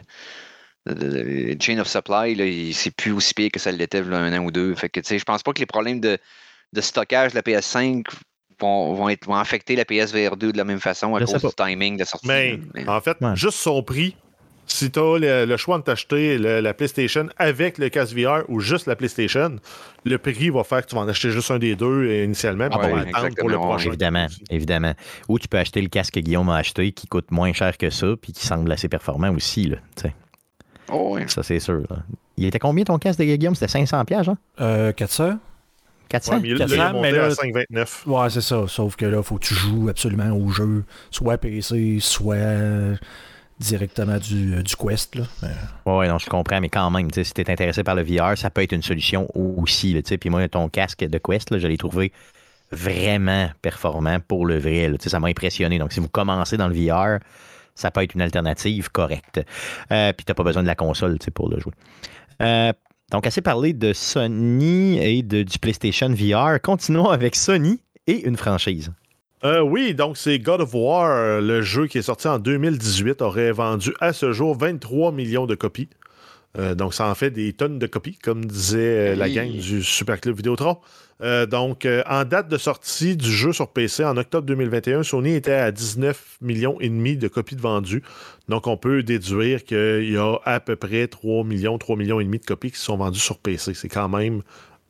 chain of supply, c'est plus aussi pire que ça l'était un an ou deux. Fait que je pense pas que les problèmes de, de stockage de la PS5 vont, vont, être, vont affecter la PSVR 2 de la même façon à cause du timing de sortie. Mais, en fait, juste son prix, si tu as le, choix de t'acheter la PlayStation avec le casque VR ou juste la PlayStation, le prix va faire que tu vas en acheter juste un des deux initialement ah pour le prochain. Évidemment, évidemment. Ou tu peux acheter le casque que Guillaume a acheté qui coûte moins cher que ça puis qui semble assez performant aussi. Là, oh, Ça, c'est sûr. Il était combien ton casque de Guillaume? C'était 500 pièges, hein? Euh, 400. 400, ouais, 400 mais là, à 5,29. Ouais, c'est ça. Sauf que là, il faut que tu joues absolument au jeu, soit PC, soit directement du, euh, du Quest. Là. Ouais, non, je comprends, mais quand même, si tu es intéressé par le VR, ça peut être une solution aussi. Là, puis moi, ton casque de Quest, là, je l'ai trouvé vraiment performant pour le vrai. Là, ça m'a impressionné. Donc, si vous commencez dans le VR, ça peut être une alternative correcte. Euh, puis, tu n'as pas besoin de la console pour le jouer. Euh, donc, assez parlé de Sony et de, du PlayStation VR. Continuons avec Sony et une franchise. Euh, oui, donc c'est God of War, le jeu qui est sorti en 2018, aurait vendu à ce jour 23 millions de copies. Euh, donc ça en fait des tonnes de copies, comme disait euh, la gang du Super Club Vidéotron. Euh, donc, euh, en date de sortie du jeu sur PC, en octobre 2021, Sony était à 19 millions et demi de copies de vendues. Donc, on peut déduire qu'il y a à peu près 3 millions, 3 millions et demi de copies qui sont vendues sur PC. C'est quand même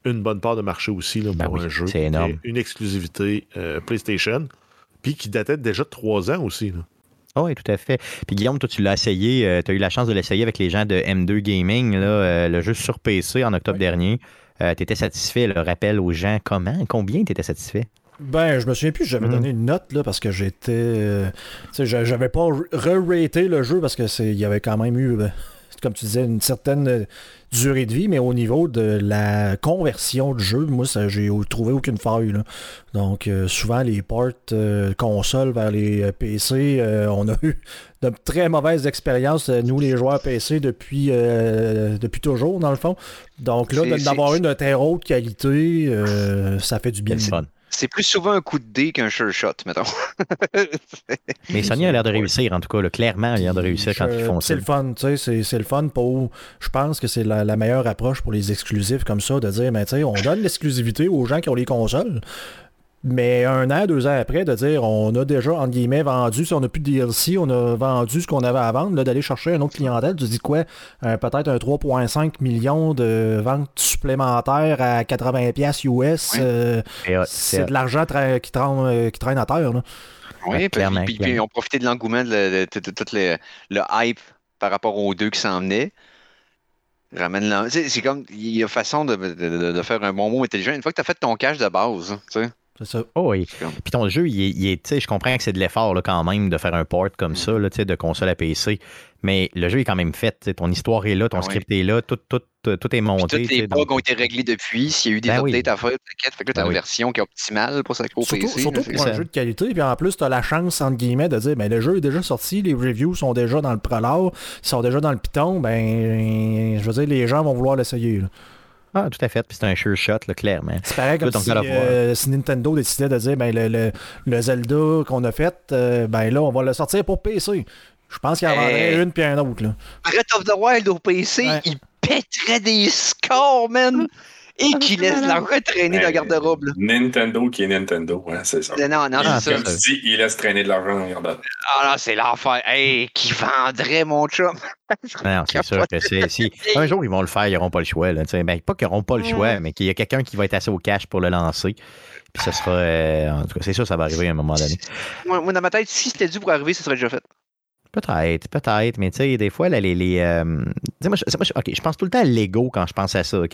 une bonne part de marché aussi là, ben pour un jeu. C'est énorme. Une exclusivité PlayStation. Puis qui datait déjà de 3 ans aussi. Oh oui, tout à fait. Puis Guillaume, toi, tu l'as essayé, tu as eu la chance de l'essayer avec les gens de M2 Gaming, là, le jeu sur PC en octobre dernier. Euh, tu étais satisfait, le rappel aux gens, comment, combien tu étais satisfait? Ben, je me souviens plus, j'avais mhm. donné une note là parce que j'étais. Euh, tu sais, j'avais pas re-raté le jeu parce que c'est il y avait quand même eu, comme tu disais, une certaine durée de vie, mais au niveau de la conversion de jeu, moi, j'ai trouvé aucune faille. Donc, euh, souvent, les ports euh, consoles vers les euh, PC, on a eu *laughs* de très mauvaises expériences, nous, les joueurs PC, depuis, depuis toujours, dans le fond. Donc, là, d'avoir une de très haute qualité, ça fait du bien. fun. C'est plus souvent un coup de dé qu'un sure shot, mettons. *laughs* Mais Sony a l'air de réussir, en tout cas. clairement, il a l'air de réussir quand ils font ça. C'est le fun, tu sais. C'est le fun pour. Je pense que c'est la, meilleure approche pour les exclusifs comme ça, de dire, mais tu sais, on donne l'exclusivité aux gens qui ont les consoles. Mais un an, deux ans après, de dire on a déjà, entre guillemets, vendu, si on n'a plus de DLC, on a vendu ce qu'on avait à vendre, d'aller chercher un autre clientèle, tu dis quoi? Euh, Peut-être un 3,5 millions de ventes supplémentaires à 80$ US. Euh, c'est de l'argent qui, traîne, euh, qui traîne à terre. Là. Oui, puis, puis, on profitait de l'engouement, de, tout le, hype par rapport aux deux qui s'en venaient. Ramène C'est comme, il y a façon de, de, faire un bon mot intelligent. Une fois que tu as fait ton cash de base, tu sais. C'est ça. Oh oui. Puis ton jeu, il est, je comprends que c'est de l'effort quand même de faire un port comme ça, là, de console à PC. Mais le jeu est quand même fait. Ton histoire est là, ton ah script est là, tout, tout, tout est monté. Toutes les bugs ont été réglés depuis. S'il y a eu des ben updates à faire, t'inquiète. Fait que là, t'as ben une version qui est optimale pour sa surtout, PC. Surtout pour un jeu de qualité. Puis en plus, t'as la chance, entre guillemets, de dire ben, le jeu est déjà sorti, les reviews sont déjà dans le prologue, ils sont déjà dans le Python. Ben, je veux dire, les gens vont vouloir l'essayer. Ah, tout à fait. Puis c'est un sure shot, là, clairement. C'est pareil comme si, euh, si, Nintendo décidait de dire ben, le, le, Zelda qu'on a fait, euh, ben là, on va le sortir pour PC. Je pense qu'il y en aurait une puis un autre. Là. Breath of the Wild au PC, il pèterait des scores, man! Et qui laisse la retraîner dans la garde-robe. Nintendo qui est Nintendo, hein, c'est ça. Non, non, c'est ça. Comme dit, il laisse traîner de l'argent dans la garde-robe. Ah non, c'est l'enfer. Hey, qui vendrait mon chum? *laughs* non, c'est sûr que c'est. Si, un jour, ils vont le faire, ils n'auront pas le choix. Là, ben, pas qu'ils n'auront pas le choix, mais qu'il y a quelqu'un qui va être assez au cash pour le lancer. Puis ce sera. Euh, en tout cas, c'est sûr, ça va arriver à un moment donné. Moi, dans ma tête, si c'était dû pour arriver, ce serait déjà fait. Peut-être, peut-être, mais tu sais, des fois, là, les. les euh, moi, je, moi, je, pense tout le temps à Lego quand je pense à ça. OK?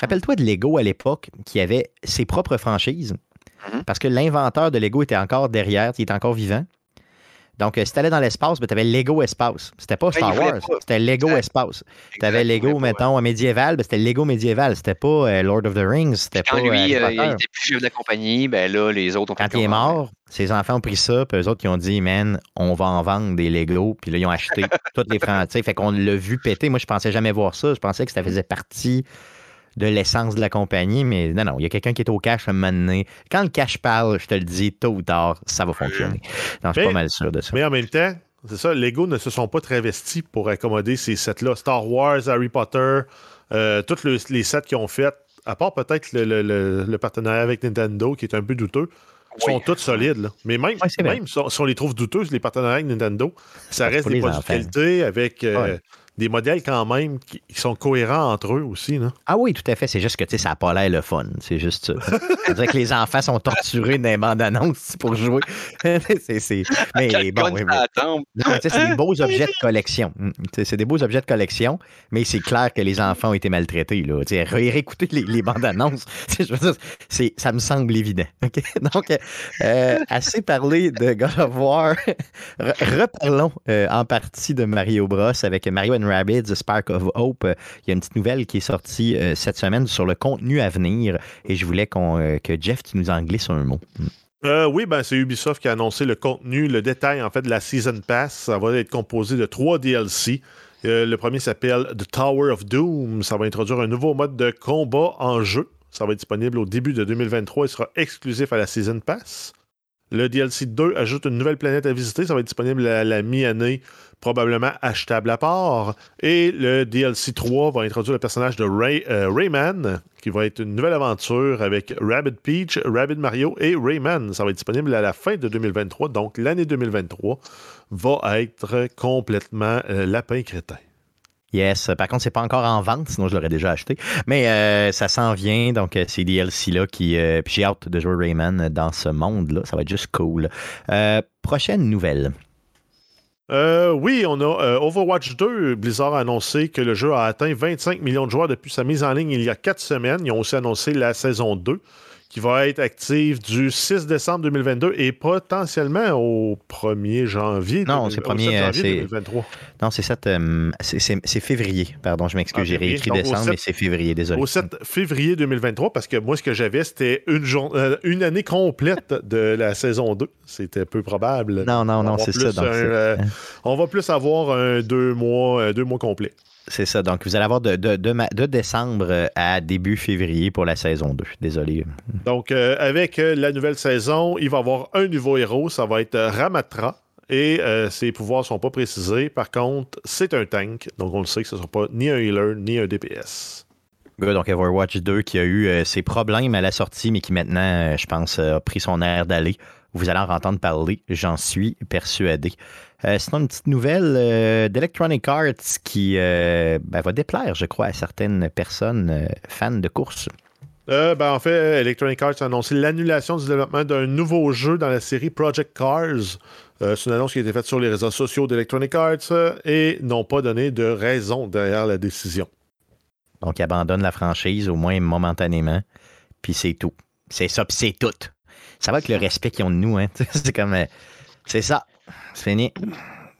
Rappelle-toi de Lego à l'époque qui avait ses propres franchises, mm-hmm. parce que l'inventeur de Lego était encore derrière, il était encore vivant. Donc, euh, si tu allais dans l'espace, ben, tu avais Lego Espace. C'était pas Star Wars, c'était Lego Espace. Tu avais Lego, mettons, médiéval, ben, c'était Lego médiéval. C'était pas euh, Lord of the Rings. C'était pas. Lui, il était plus chef de la compagnie, ben là, les autres ont Quand il est mort, ses enfants ont pris ça, puis eux autres, qui ont dit, man, on va en vendre des Lego, puis là, ils ont acheté *laughs* toutes les franchises. Fait qu'on l'a vu péter. Moi, je pensais jamais voir ça. Je pensais que ça faisait partie de l'essence de la compagnie, mais non, non, il y a quelqu'un qui est au cash à un moment donné. Quand le cash parle, je te le dis, tôt ou tard, ça va fonctionner. Donc, je suis pas mal sûr de ça. Mais en même temps, c'est ça, Lego ne se sont pas travestis pour accommoder ces sets-là. Star Wars, Harry Potter, euh, tous les sets qu'ils ont fait, à part peut-être le, partenariat avec Nintendo qui est un peu douteux, sont tous solides. Mais même, même si, on, les trouve douteux, les partenariats avec Nintendo, ça reste des produits de qualité avec. Euh, des modèles quand même qui, sont cohérents entre eux aussi. Là. Ah oui, tout à fait. C'est juste que ça n'a pas l'air le fun. C'est juste ça. C'est-à-dire que les enfants sont torturés dans les bandes annonces pour jouer. *laughs* c'est, Mais bon, c'est des beaux objets de collection. Mm, c'est des beaux objets de collection, mais c'est clair que les enfants ont été maltraités. Là. Réécouter les, les bandes annonces, *laughs* ça me semble évident. *laughs* Donc, euh, assez parlé de God of War. Reparlons euh, en partie de Mario Bros avec Mario Rabbids Spark of Hope. Euh, il y a une petite nouvelle qui est sortie euh, cette semaine sur le contenu à venir et je voulais euh, que Jeff, nous en glisses un mot. oui, ben, c'est Ubisoft qui a annoncé le contenu, le détail en fait de la Season Pass. Ça va être composé de trois DLC. le premier s'appelle The Tower of Doom. Ça va introduire un nouveau mode de combat en jeu. Ça va être disponible au début de 2023 et sera exclusif à la Season Pass. Le DLC 2 ajoute une nouvelle planète à visiter. Ça va être disponible à la mi-année probablement achetable à part. Et le DLC 3 va introduire le personnage de euh, Rayman, qui va être une nouvelle aventure avec Rabbit Peach, Rabbit Mario et Rayman. Ça va être disponible à la fin de 2023, donc l'année 2023 va être complètement euh, lapin crétin. Yes. Par contre, c'est pas encore en vente, sinon je l'aurais déjà acheté. Mais euh, ça s'en vient. Donc, ces DLC-là qui. puis j'ai hâte de jouer Rayman dans ce monde-là. Ça va être juste cool. prochaine nouvelle. Euh, oui, on a euh, Overwatch 2. Blizzard a annoncé que le jeu a atteint 25 millions de joueurs depuis sa mise en ligne il y a quatre semaines. Ils ont aussi annoncé la saison 2 qui va être active du 6 décembre 2022 et potentiellement au 1er janvier, non, c'est 1er, janvier 2023. Non, c'est 7, euh, c'est février. Pardon, je m'excuse, ah, j'ai réécrit décembre, mais c'est février, désolé. Au 7 février 2023, parce que moi, ce que j'avais, c'était une, euh, une année complète de la saison 2. C'était peu probable. Non, non, non, c'est ça. Euh, on va plus avoir un deux mois, deux mois complets. C'est ça. Donc, vous allez avoir de, de, décembre à début février pour la saison 2. Désolé. Donc, euh, avec euh, la nouvelle saison, il va y avoir un nouveau héros. Ça va être Ramatra. Et euh, ses pouvoirs ne sont pas précisés. Par contre, c'est un tank. Donc, on le sait que ce ne sera pas ni un healer ni un DPS. Donc, Overwatch 2 qui a eu ses problèmes à la sortie, mais qui maintenant, je pense, a pris son air d'aller. Vous allez en entendre parler, j'en suis persuadé. Euh, sinon, une petite nouvelle euh, d'Electronic Arts qui euh, ben, va déplaire, je crois, à certaines personnes fans de course. Ben, en fait, Electronic Arts a annoncé l'annulation du développement d'un nouveau jeu dans la série Project Cars. c'est une annonce qui a été faite sur les réseaux sociaux d'Electronic Arts et n'ont pas donné de raison derrière la décision. Donc, ils abandonnent la franchise, au moins momentanément, puis c'est tout. C'est ça, puis c'est tout. Ça va avec le respect qu'ils ont de nous, hein. *laughs* c'est comme. c'est ça. C'est fini.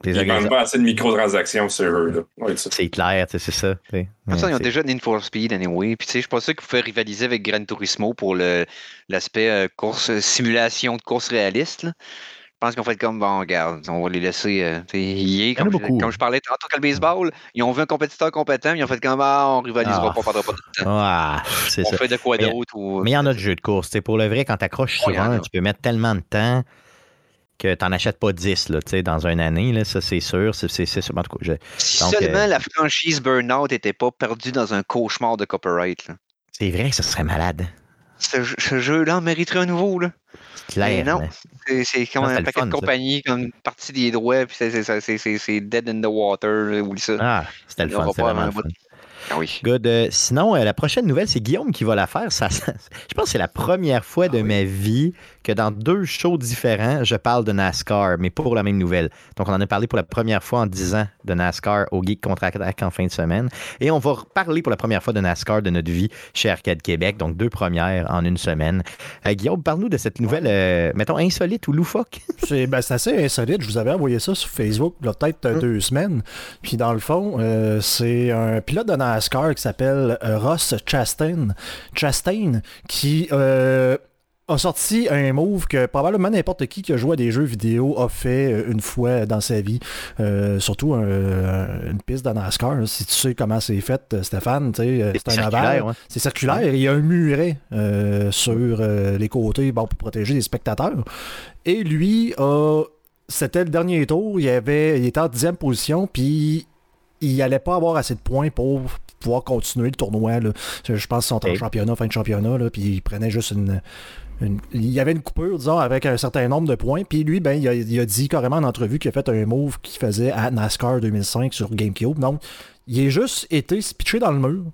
Il manque pas assez de microtransactions sur eux. c'est clair, c'est ça. Ça, ils ont déjà Need for Speed anyway. Puis, je suis pas sûr qu'il faut faire rivaliser avec Gran Turismo pour l'aspect euh, course simulation de course réaliste. Je pense qu'on fait comme, bon, regarde, on va les laisser euh, y comme, comme, je parlais tantôt avec le baseball, ils ont vu un compétiteur compétent, ils ont fait comme, ah, on rivalisera ah. pas, pendant pas de temps. Ah, on ça. fait de quoi d'autre. Mais il y en a de jeux de course. Pour le vrai, quand tu accroches sur un, tu peux mettre tellement de temps que tu n'en achètes pas 10 là, dans une année, là, ça c'est sûr. C'est, c'est, c'est, en tout cas, si seulement euh, la franchise Burnout n'était pas perdue dans un cauchemar de copyright. Là. C'est vrai, ça serait malade. Ce, ce jeu-là mériterait un nouveau. Là. Clair, non, c'est comme un paquet de compagnie, comme partie des droits, puis c'est Dead in the Water, oublie ça. Ah, c'était le fun, c'était vraiment le fun. Ah oui. Good. Euh, sinon, euh, la prochaine nouvelle, c'est Guillaume qui va la faire. Ça, *laughs* je pense que c'est la première fois de ah ma vie que dans deux shows différents, je parle de NASCAR, mais pas pour la même nouvelle. Donc, on en a parlé pour la première fois en 10 ans de NASCAR au Geek Contre-Attaque en fin de semaine. Et on va parler pour la première fois de NASCAR de notre vie chez Arcade Québec. Donc, deux premières en une semaine. Euh, Guillaume, parle-nous de cette nouvelle, euh, mettons, insolite ou loufoque. *laughs* Ben, c'est assez insolite. Je vous avais envoyé ça sur Facebook il y a peut-être hum. deux semaines. Puis, dans le fond, euh, c'est un pilote de NASCAR qui s'appelle Ross Chastain, Chastain qui a sorti un move que probablement n'importe qui qui a joué à des jeux vidéo a fait euh, une fois dans sa vie. Euh, surtout une piste de NASCAR. Si tu sais comment c'est fait, euh, Stéphane, c'est un. C'est circulaire. Il y a un muret sur les côtés bon, pour protéger les spectateurs. Et lui, c'était le dernier tour. Il, avait, il était en dixième position. Puis il allait pas avoir assez de points pour pouvoir continuer le tournoi. Je pense qu'ils sont en championnat, fin de championnat, là, puis il prenait juste une, il y avait une coupure, disons, avec un certain nombre de points. Puis lui, ben, il a, dit carrément en entrevue qu'il a fait un move qu'il faisait à NASCAR 2005 sur GameCube. Donc, il est juste été pitché dans le mur.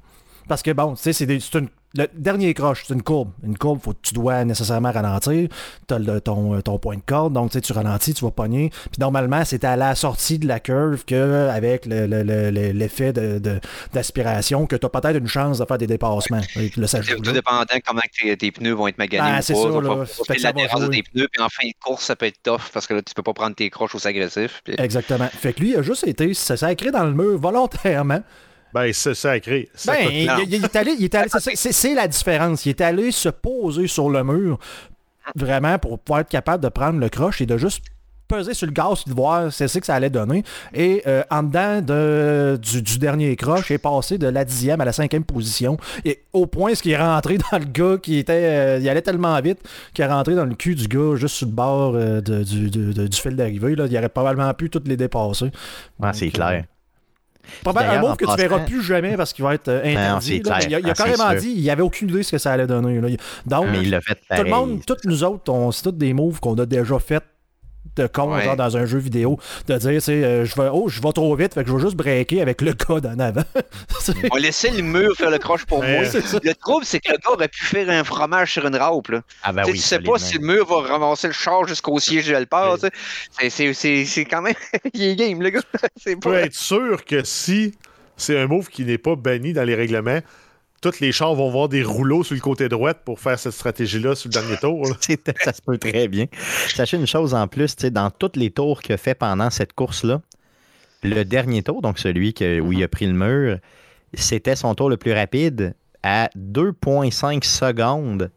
Parce que bon, tu sais, c'est une le dernier croche, c'est une courbe. Une courbe, faut, tu dois nécessairement ralentir. Tu as ton, ton, point de corde, donc tu ralentis, tu vas pogner. Puis normalement, c'est à la sortie de la curve qu'avec l'effet d'aspiration, que tu as peut-être une chance de faire des dépassements. C'est tout dépendant comment tes, tes, pneus vont être maganés. Ah, c'est ça. Là, la de tes pneus, puis en fin de course, ça peut être tough parce que là, tu peux pas prendre tes croches aussi agressifs. Exactement. Fait que lui, il a juste été sacré dans le mur volontairement. Ben, c'est sacré. Ben, il, est allé, il est allé c'est la différence. Il est allé se poser sur le mur, vraiment, pour pouvoir être capable de prendre le croche et de juste peser sur le gaz et de voir c'est ce que ça allait donner. Et euh, en dedans de, du, dernier croche, il est passé de la dixième à la cinquième position. Et au point ce qui est rentré dans le gars qui était. Euh, il allait tellement vite qu'il est rentré dans le cul du gars juste sur le bord euh, du, du, fil d'arrivée. Il aurait probablement pu toutes les dépasser. Ah, c'est clair. Probablement un mot que tu verras plus jamais parce qu'il va être euh, interdit. il, a, ah, carrément dit il avait aucune idée de ce que ça allait donner. Donc, Mais il fait tout le monde, toutes nous autres, c'est tous des moves qu'on a déjà fait de con dans un jeu vidéo de dire euh, je vais oh je vais trop vite fait que je vais juste breaker avec le code en avant. *laughs* On laissait le mur faire le croche pour moi. le trouble c'est que le gars aurait pu faire un fromage sur une raupe là. Ah ben tu sais pas si le mur va ramasser le char jusqu'au siège de part c'est quand même *laughs* il est game le gars. *laughs* Tu peux être sûr que si c'est un move qui n'est pas banni dans les règlements tous les chars vont voir des rouleaux sur le côté droit pour faire cette stratégie-là sur le dernier tour. *laughs* ça se peut très bien. Sachez une chose en plus, dans tous les tours qu'il a fait pendant cette course-là, le dernier tour, donc celui que, où il a pris le mur, c'était son tour le plus rapide à 2,5 secondes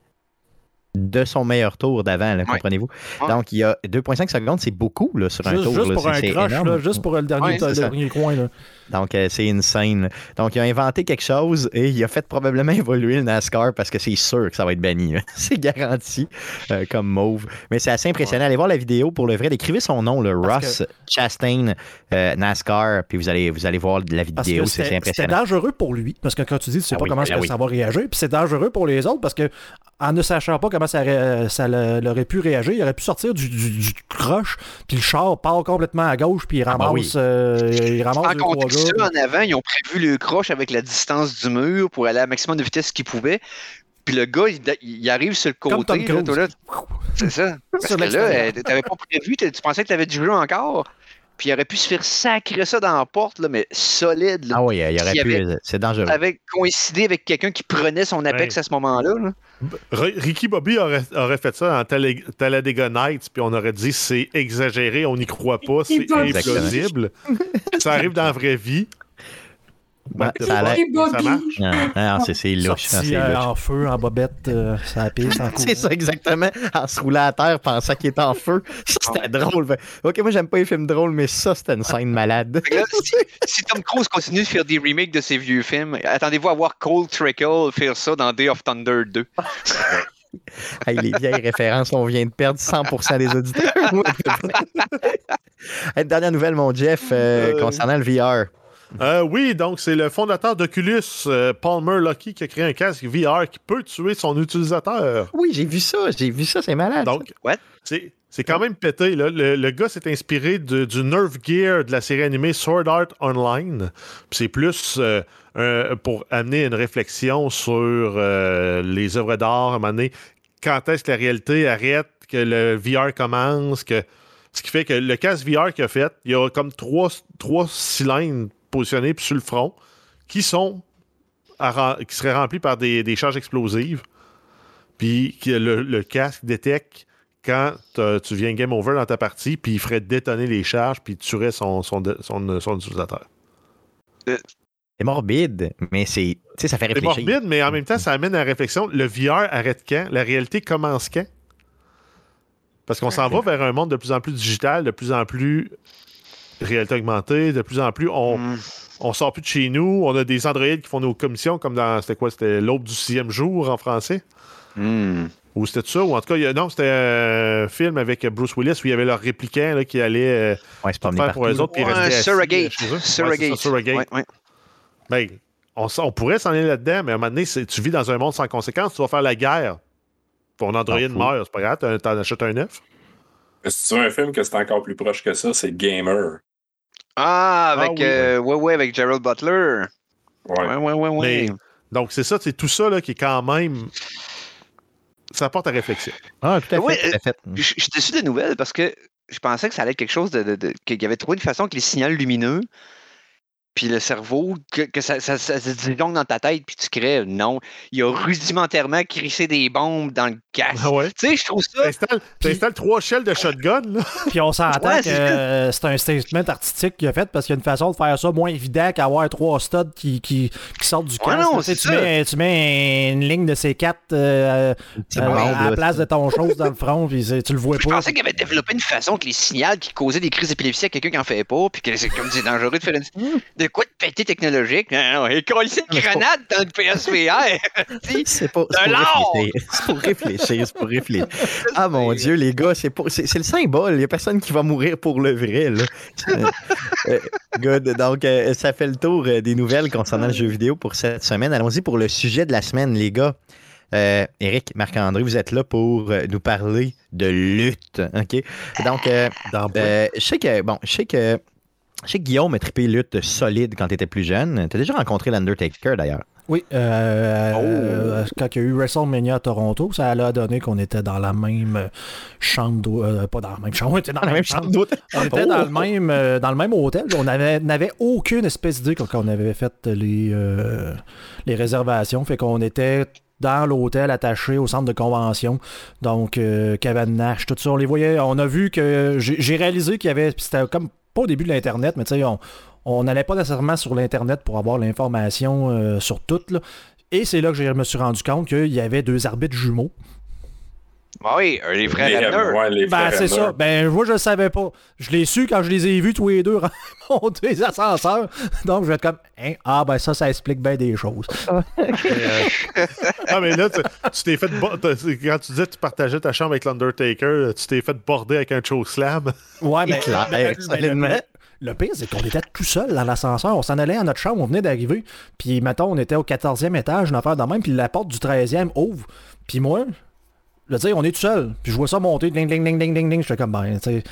de son meilleur tour d'avant, comprenez-vous? Donc, il y a 2,5 secondes, c'est beaucoup là, sur un tour. Juste pour un crush, juste pour le dernier, dernier coin. Là. Donc, euh, c'est insane. Donc, il a inventé quelque chose et il a fait probablement *laughs* évoluer le NASCAR parce que c'est sûr que ça va être banni. *laughs* c'est garanti euh, comme mauve. Mais c'est assez impressionnant. Allez voir la vidéo pour le vrai. Écrivez son nom, le Ross Chastain euh, NASCAR, puis vous allez, vous allez voir la vidéo. C'est impressionnant. C'était dangereux pour lui parce que quand tu dis, tu sais ah pas comment ben ça va réagir. Puis c'est dangereux pour les autres parce que en ne sachant pas comment ça, ça aurait pu réagir, il aurait pu sortir du, du, croche, puis le char part complètement à gauche, puis il ah, ben ramasse, il ramasse en avant, ils ont prévu le croche avec la distance du mur pour aller à maximum de vitesse qu'ils pouvaient. Puis le gars, il, arrive sur le côté. C'est ça. *laughs* Parce que là, t'avais pas prévu, tu pensais que tu avais du jeu encore? Puis il aurait pu se faire sacrer ça dans la porte, là, mais solide. Ah oui, il aurait pu. C'est dangereux. Avec coïncidé avec quelqu'un qui prenait son Apex à ce moment-là. Ricky Bobby aurait, aurait, fait ça en Talladega Nights, puis on aurait dit c'est exagéré, on n'y croit pas, c'est implausible. ça arrive dans la vraie vie. Ben, ça, ça marche? Non, c'est louche. Sorti, euh, en feu, en bobette, euh, ça pisse en *laughs* C'est ça, exactement. En se roulant à terre, pensant qu'il était en feu. C'était drôle. Ok, moi, j'aime pas les films drôles, mais ça, c'était une scène malade. si, Tom Cruise continue de faire des remakes de ses vieux films, attendez-vous à voir Cole Trickle faire ça dans Day of Thunder 2. *laughs* hey, les vieilles références, on vient de perdre 100% des auditeurs. *laughs* dernière nouvelle, mon Jeff, euh, concernant le VR. Euh, oui, donc c'est le fondateur d'Oculus, euh, Palmer Lucky, qui a créé un casque VR qui peut tuer son utilisateur. Oui, j'ai vu ça, j'ai vu ça, c'est malade. Donc, c'est quand même pété. Là. Le, gars s'est inspiré du Nerve Gear de la série animée Sword Art Online. C'est plus euh, pour amener une réflexion sur les œuvres d'art, à un moment donné, quand est-ce que la réalité arrête, que le VR commence, que ce qui fait que le casque VR qu'il a fait, il y a comme trois, trois cylindres positionnés sur le front qui sont qui seraient remplis par des, charges explosives. Puis le, casque détecte quand tu viens game over dans ta partie, puis il ferait détonner les charges, puis tuerait son, son, son, utilisateur. Euh, c'est morbide, mais c'est, ça fait réfléchir. C'est morbide, mais en même temps, ça amène à la réflexion. Le VR arrête quand? La réalité commence quand? Parce qu'on s'en va vers un monde de plus en plus digital, de plus en plus réalité augmentée. De plus en plus, on, mm. on sort plus de chez nous. On a des androïdes qui font nos commissions, comme dans, c'était quoi, c'était l'aube du sixième jour en français? Mm. Ou c'était ça, ou en tout cas, non, c'était un film avec Bruce Willis où il y avait leur répliquant qui allait euh, faire pour eux autres. Ouais, surrogate. Surrogate. surrogate. Ben, on, on, pourrait s'en aller là-dedans, mais à un moment donné, tu vis dans un monde sans conséquences, tu vas faire la guerre. Ton androïde meurt, c'est pas grave, t'en achètes un neuf. Si tu veux un film que c'est encore plus proche que ça, c'est Gamer. Ah, avec, ah euh, ouais, ouais, avec Gerald Butler. Ouais, ouais, ouais, ouais. donc, c'est ça, c'est tout ça là, qui est quand même. Ça apporte à réflexion. Ah, tout à fait. Ouais, euh, je, suis déçu des nouvelles parce que je pensais que ça allait être quelque chose de. de, de qu'il y avait trouvé une façon que les signaux lumineux puis le cerveau, que, ça, ça, ça, se dans ta tête, puis tu crées. Non, il a rudimentairement crissé des bombes dans le casque. Ah ouais? Tu sais, je trouve ça. Tu installes, trois shells de shotgun, là. *laughs* Puis on s'entend que c'est un statement artistique qu'il a fait parce qu'il y a une façon de faire ça moins évident qu'avoir trois studs qui, qui, qui sortent du casque. non, tu, mets, tu mets une ligne de C4 euh, euh, à la place de ton chose dans le front, puis tu le vois pas. Je pensais qu'il avait développé une façon que les signaux qui causaient des crises d'épilepsie à quelqu'un qui en fait pas, puis que c'est comme c'est dangereux de faire une de quoi de péter technologique. Il colle une grenade dans le PSVR. *laughs* c'est pas, pour réfléchir. C'est pour réfléchir. C'est pour réfléchir. *laughs* Ah mon Dieu, les gars, c'est, c'est, le symbole. Il n'y a personne qui va mourir pour le vrai. Là. *laughs* Euh, euh, good. Donc, euh, ça fait le tour des nouvelles concernant le jeu vidéo pour cette semaine. Allons-y pour le sujet de la semaine, les gars. Euh, Eric, Marc-André, vous êtes là pour nous parler de lutte. OK? Donc, je sais que, bon, je sais que je sais que Guillaume a trippé lutte solide quand tu étais plus jeune. Tu as déjà rencontré l'Undertaker d'ailleurs. Oui, euh, euh, quand il y a eu WrestleMania à Toronto, ça a donné qu'on était dans la même chambre euh, pas dans la même chambre, on était dans la même chambre d'hôtel. On était dans, le oh! même, dans le même hôtel. On n'avait aucune espèce d'idée quand on avait fait les, les réservations. Fait qu'on était dans l'hôtel attaché au centre de convention. Donc, Kevin Nash, tout ça, on les voyait. On a vu que j'ai réalisé qu'il y avait. C'était comme pas au début de l'Internet, mais tu sais, on n'allait pas nécessairement sur l'Internet pour avoir l'information euh, sur tout. Et c'est là que je me suis rendu compte qu'il y avait deux arbitres jumeaux. Ah oui, les frères les, ben, c'est ça. Ben, moi, je le savais pas. Je l'ai su quand je les ai vus tous les deux *laughs* monter les ascenseurs. Donc, je vais être comme, hein? ah, ben, ça, ça explique bien des choses. *laughs* ah, mais là, tu t'es fait. Quand tu disais que tu partageais ta chambre avec l'Undertaker, tu t'es fait border avec un slam. Ouais, mais. Ben, le pire, c'est qu'on était tout seul dans l'ascenseur. On s'en allait à notre chambre, on venait d'arriver. Puis, mettons, on était au 14e étage, une affaire de même. Puis la porte du 13e ouvre. Puis moi, je veux dire, on est tout seul. Puis je vois ça monter, ding, ding, ding, ding, ding, ding. Je fais comme, ben, tu sais,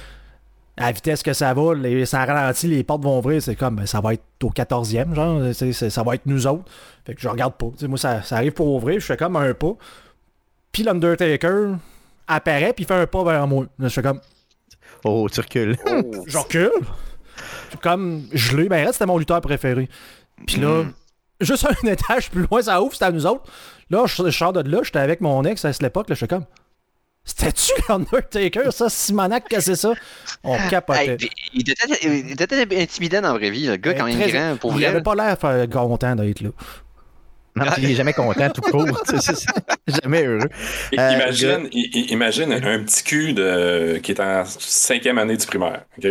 à la vitesse que ça va, les, ça ralentit, les portes vont ouvrir. C'est comme, ben, ça va être au 14e, genre, ça va être nous autres. Fait que je regarde pas. sais moi, ça, ça, arrive pour ouvrir, je fais comme un pas. Puis l'Undertaker apparaît, puis il fait un pas vers moi. Je fais comme. Oh, tu recules. Oh. je recule. comme gelé. Ben, Red, c'était mon lutteur préféré. Puis là, mm. Juste un *laughs* étage plus loin, ça ouvre, c'était à nous autres. Là, je, sors de là, j'étais avec mon ex à cette époque, là, je suis comme. C'était-tu *laughs* l'Undertaker, ça? Simonac, que c'est ça? On capotait. il, était, intimidant dans la vraie vie, le gars, quand même grand. Pour il avait pas l'air content d'être là. Non, il est jamais content tout court. *laughs* jamais heureux. Euh, imagine, imagine un petit cul de, qui est en cinquième année du primaire. OK?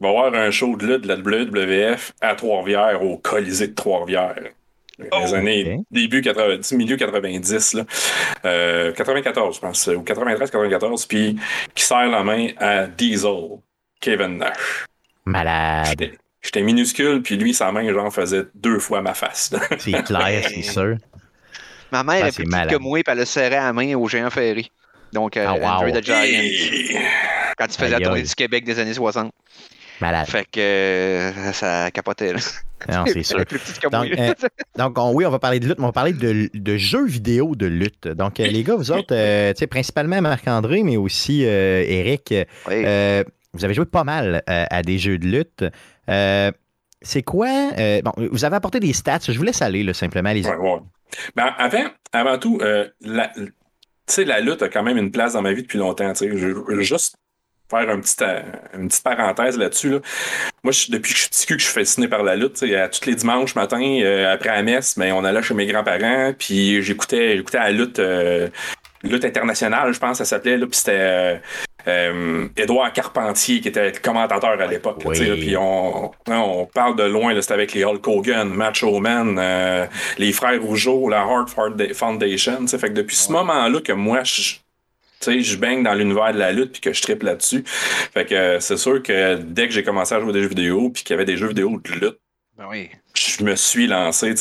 Il va avoir un show de lutte de la WWF à Trois-Rivières, au Colisée de Trois-Rivières. Les oh, années début 90, milieu 90, là. 94, euh, je pense, ou 93, 94, puis qui serre la main à Diesel, Kevin Nash. Malade. J'étais minuscule, puis lui, sa main, genre, faisait deux fois ma face. *laughs* c'est clair, c'est *laughs* sûr. Ma mère ah, est plus petite que moi, puis elle le serrait à la main au géant ferry. Donc, euh, Andrew the Giant. Quand il faisait la tournée du Québec des années 60. Malade. Fait que euh, ça capotait. Là. Non, c'est sûr. Plus donc. Euh, donc oui, on va parler de lutte, mais on va parler de, de jeux vidéo de lutte. Donc, les gars, vous autres, euh, principalement Marc-André, mais aussi Eric, vous avez joué pas mal à des jeux de lutte. Euh, c'est quoi? Euh, bon, vous avez apporté des stats. Je vous laisse aller, là, simplement. Les... Ben, avant, avant tout, euh, la, la lutte a quand même une place dans ma vie depuis longtemps. Je, veux juste faire un petit, une petite parenthèse là-dessus. Moi, depuis que je suis petit que je suis fasciné par la lutte. À tous les dimanches matin, après la messe, ben, on allait chez mes grands-parents, puis j'écoutais, j'écoutais la lutte, lutte internationale, je pense, ça s'appelait. Puis c'était euh, Édouard Carpentier, qui était commentateur à l'époque. Puis on, on, parle de loin, c'était avec les Hulk Hogan, Macho Man, euh, les frères Rougeau, la Heart Foundation. Fait que depuis ce moment-là que moi, je, je baigne dans l'univers de la lutte puis que je tripe là-dessus. Fait que c'est sûr que dès que j'ai commencé à jouer des jeux vidéo puis qu'il y avait des jeux vidéo de lutte, ben oui. je me suis lancé.